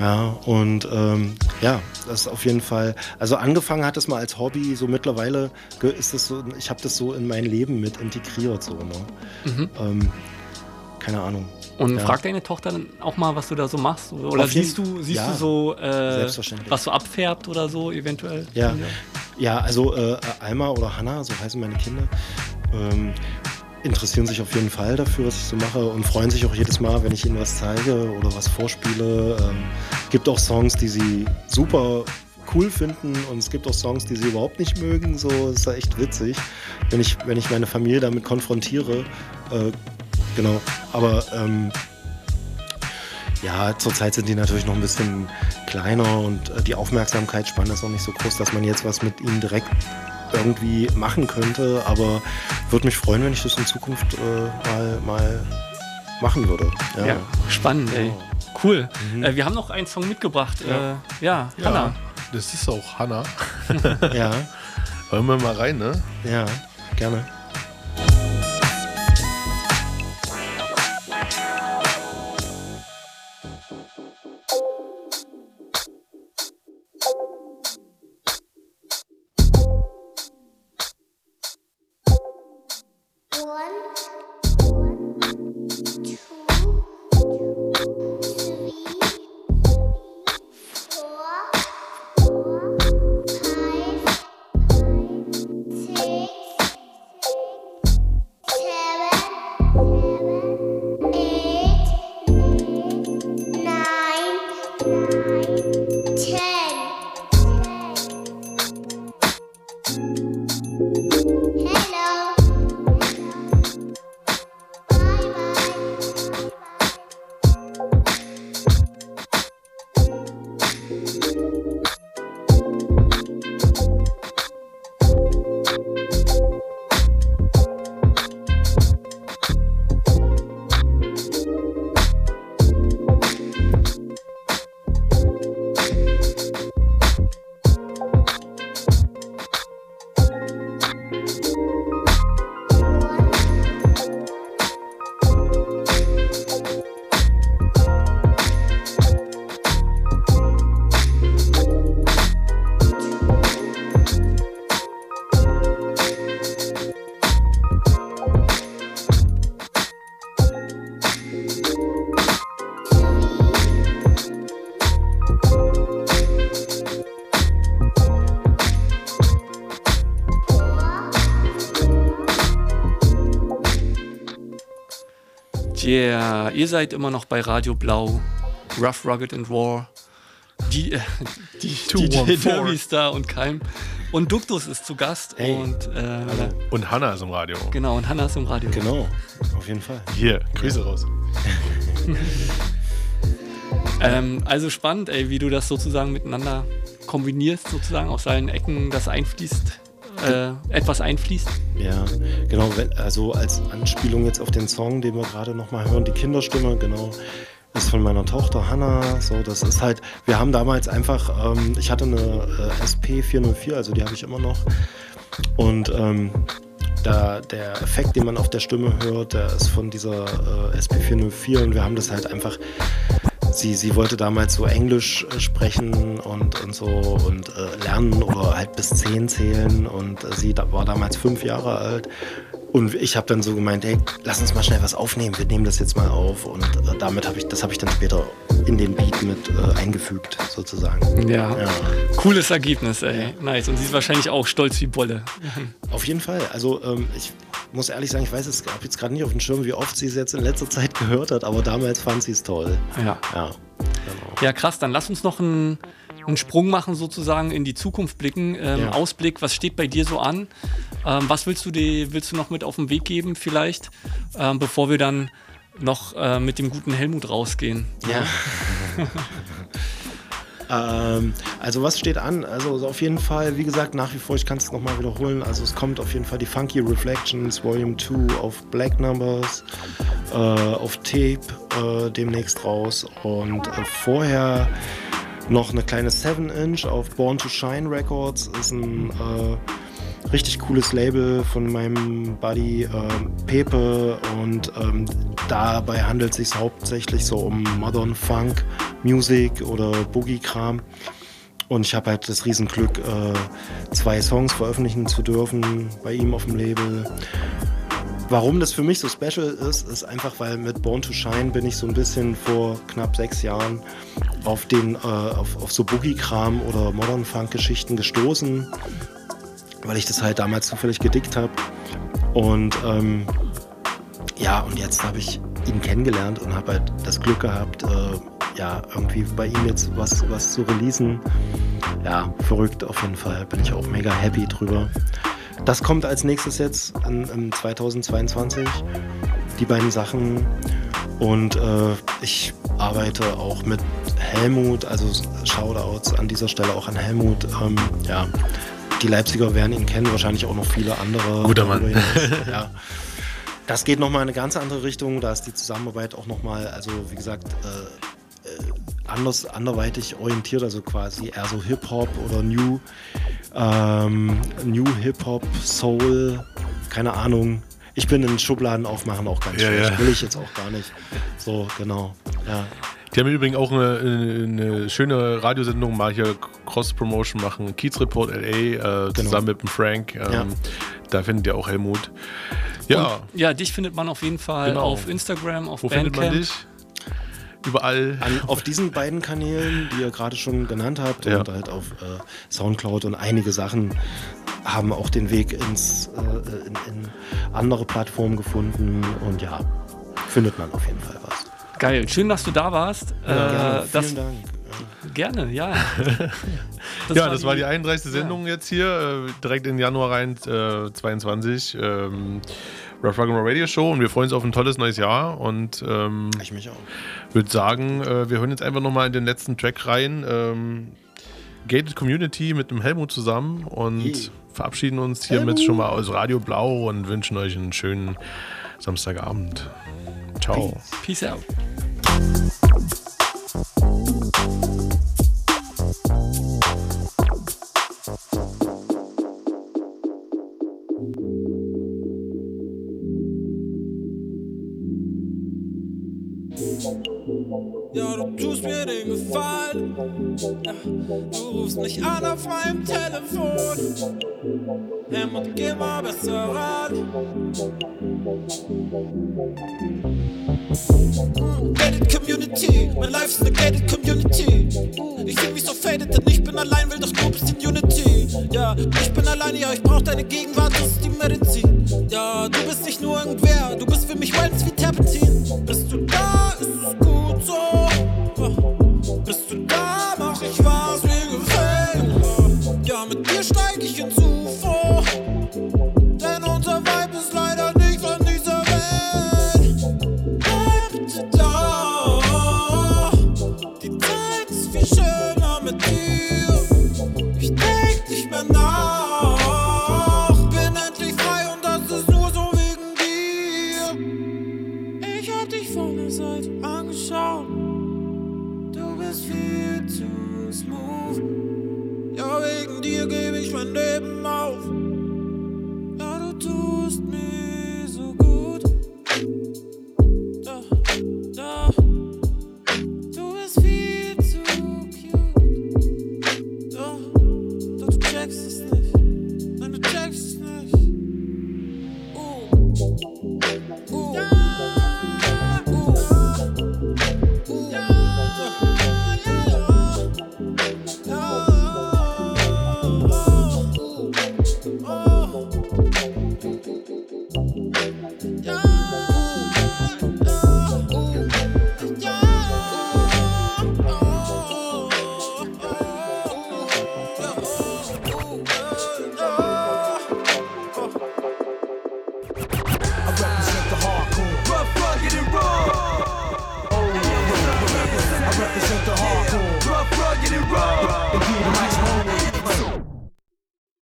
Ja, und ähm, ja, das ist auf jeden Fall. Also angefangen hat es mal als Hobby, so mittlerweile ist es so, ich habe das so in mein Leben mit integriert, so, ne? Mhm. Ähm, keine Ahnung. Und ja. fragt deine Tochter dann auch mal, was du da so machst? Oder Auf jeden- siehst du, siehst ja, du so, äh, was so abfärbt oder so eventuell? Ja, ja also äh, Alma oder Hanna, so heißen meine Kinder, ähm, interessieren sich auf jeden Fall dafür, was ich so mache und freuen sich auch jedes Mal, wenn ich ihnen was zeige oder was vorspiele. Ähm, gibt auch Songs, die sie super cool finden und es gibt auch Songs, die sie überhaupt nicht mögen. So ist ja echt witzig, wenn ich, wenn ich meine Familie damit konfrontiere. Äh, genau, aber ähm, ja, zurzeit sind die natürlich noch ein bisschen kleiner und äh, die Aufmerksamkeitsspanne ist noch nicht so groß, dass man jetzt was mit ihnen direkt irgendwie machen könnte. Aber würde mich freuen, wenn ich das in Zukunft äh, mal, mal machen würde. Ja, Ja, spannend, ey. Cool. Äh, wir haben noch einen Song mitgebracht. Ja. Äh, ja, Hanna. Das ist auch Hanna. ja. Hören wir mal rein, ne? Ja, gerne. Hey. Yeah, ihr seid immer noch bei Radio Blau, Rough, Rugged and War. Die, äh, die, die 214. Derby Star und Keim. Und Duktus ist zu Gast Hey. und äh, Und Hanna ist im Radio. genau, und Hanna ist im Radio. Genau, auf jeden Fall. Hier, Grüße raus. Ähm, also spannend, ey, wie du das sozusagen miteinander kombinierst, sozusagen aus allen Ecken das einfließt, äh, etwas einfließt. Ja, genau, wenn, also als Anspielung jetzt auf den Song, den wir gerade nochmal hören, die Kinderstimme, genau, ist von meiner Tochter Hannah. So, das ist halt, wir haben damals einfach, ähm, ich hatte eine äh, SP 404, also die habe ich immer noch. Und ähm, da, der Effekt, den man auf der Stimme hört, der ist von dieser äh, SP 404 und wir haben das halt einfach sie, sie wollte damals so Englisch äh, sprechen und, und so und äh, lernen oder halt bis zehn zählen und äh, sie da, war damals fünf Jahre alt und ich habe dann so gemeint, hey, lass uns mal schnell was aufnehmen, wir nehmen das jetzt mal auf und äh, damit habe ich, das habe ich dann später in den Beat mit äh, eingefügt sozusagen. Ja. ja. Cooles Ergebnis, ey. Nice. Und sie ist wahrscheinlich auch stolz wie Bolle. Auf jeden Fall. Also ähm, ich muss ehrlich sagen, ich weiß es gab jetzt gerade nicht auf dem Schirm, wie oft sie es jetzt in letzter Zeit gehört hat, aber damals fand sie es toll. Ja. Ja. Ja, krass. Dann lass uns noch einen, einen Sprung machen, sozusagen in die Zukunft blicken. Ähm, Ja. Ausblick, was steht bei dir so an? Ähm, was willst du, dir, willst du noch mit auf den Weg geben, vielleicht, ähm, bevor wir dann noch äh, mit dem guten Helmut rausgehen? Ja. Ähm, also was steht an? Also so auf jeden Fall, wie gesagt, nach wie vor, ich kann es nochmal wiederholen, also es kommt auf jeden Fall die Funky Reflections Volume 2 auf Black Numbers, äh, auf Tape äh, demnächst raus. Und äh, vorher noch eine kleine 7-Inch auf Born to Shine Records, ist ein äh, richtig cooles Label von meinem Buddy äh, Pepe und ähm, dabei handelt es sich hauptsächlich so um Modern Funk Music oder Boogie-Kram. Und ich habe halt das Riesenglück, äh, zwei Songs veröffentlichen zu dürfen bei ihm auf dem Label. warum das für mich so special ist, ist einfach, weil mit Born to Shine bin ich so ein bisschen vor knapp sechs Jahren auf, den, äh, auf, auf so Boogie-Kram oder Modern Funk-Geschichten gestoßen, weil ich das halt damals zufällig gedickt habe. Und ähm, ja, und jetzt habe ich ihn kennengelernt und habe halt das Glück gehabt, äh, ja, irgendwie bei ihm jetzt was, was zu releasen. Ja, verrückt auf jeden Fall. Bin ich auch mega happy drüber. Das kommt als nächstes jetzt in, in 2022. Die beiden Sachen. Und äh, ich arbeite auch mit Helmut, also Shoutouts an dieser Stelle auch an Helmut. Ähm, ja, die Leipziger werden ihn kennen, wahrscheinlich auch noch viele andere. Guter Mann. Ja. Das geht nochmal in eine ganz andere Richtung. Da ist die Zusammenarbeit auch nochmal, also wie gesagt, äh, äh, anders, anderweitig orientiert, also quasi eher so Hip-Hop oder New, ähm, New Hip-Hop, Soul, keine Ahnung. Ich bin in Schubladen aufmachen auch ganz Ja, schlecht. ja. Will ich jetzt auch gar nicht. So, genau. Ja. Die haben übrigens auch eine, eine schöne Radiosendung, mal hier Cross-Promotion machen. Kiez Report LA, äh, zusammen mit dem Frank. Ähm, Ja. Da findet ihr auch Helmut. Ja, Und, ja, dich findet man auf jeden Fall Genau. auf Instagram, auf Wo findet Bandcamp. man dich? Überall. An, auf diesen beiden Kanälen, die ihr gerade schon genannt habt, Ja. und halt auf äh, Soundcloud und einige Sachen haben auch den Weg ins, äh, in, in andere Plattformen gefunden und ja, findet man auf jeden Fall was. Geil, schön, dass du da warst. Ja, gerne. das, Vielen Dank. Gerne, ja. ja, das war die 31. Sendung jetzt hier, äh, direkt in Januar rein, äh, 22. Ähm, Rough Rock'n'Roll Radio Show und wir freuen uns auf ein tolles neues Jahr und ähm, ich mich auch. Würde sagen, äh, wir hören jetzt einfach nochmal in den letzten Track rein. Ähm, Gated Community mit dem Helmut zusammen und Yeah. verabschieden uns hiermit schon mal aus Radio Blau und wünschen euch einen schönen Samstagabend. Ciao. Peace out. Ja, du tust mir den Gefallen. Du rufst mich an auf meinem Telefon. Helmut, geh mal besser ran. Gated Community, mein Life ist eine Gated Community. Ich fühl mich so faded, denn ich bin allein, will doch nur bisschen Unity. Ja, ich bin allein, ja, ich brauch deine Gegenwart, das ist die Medizin. Ja,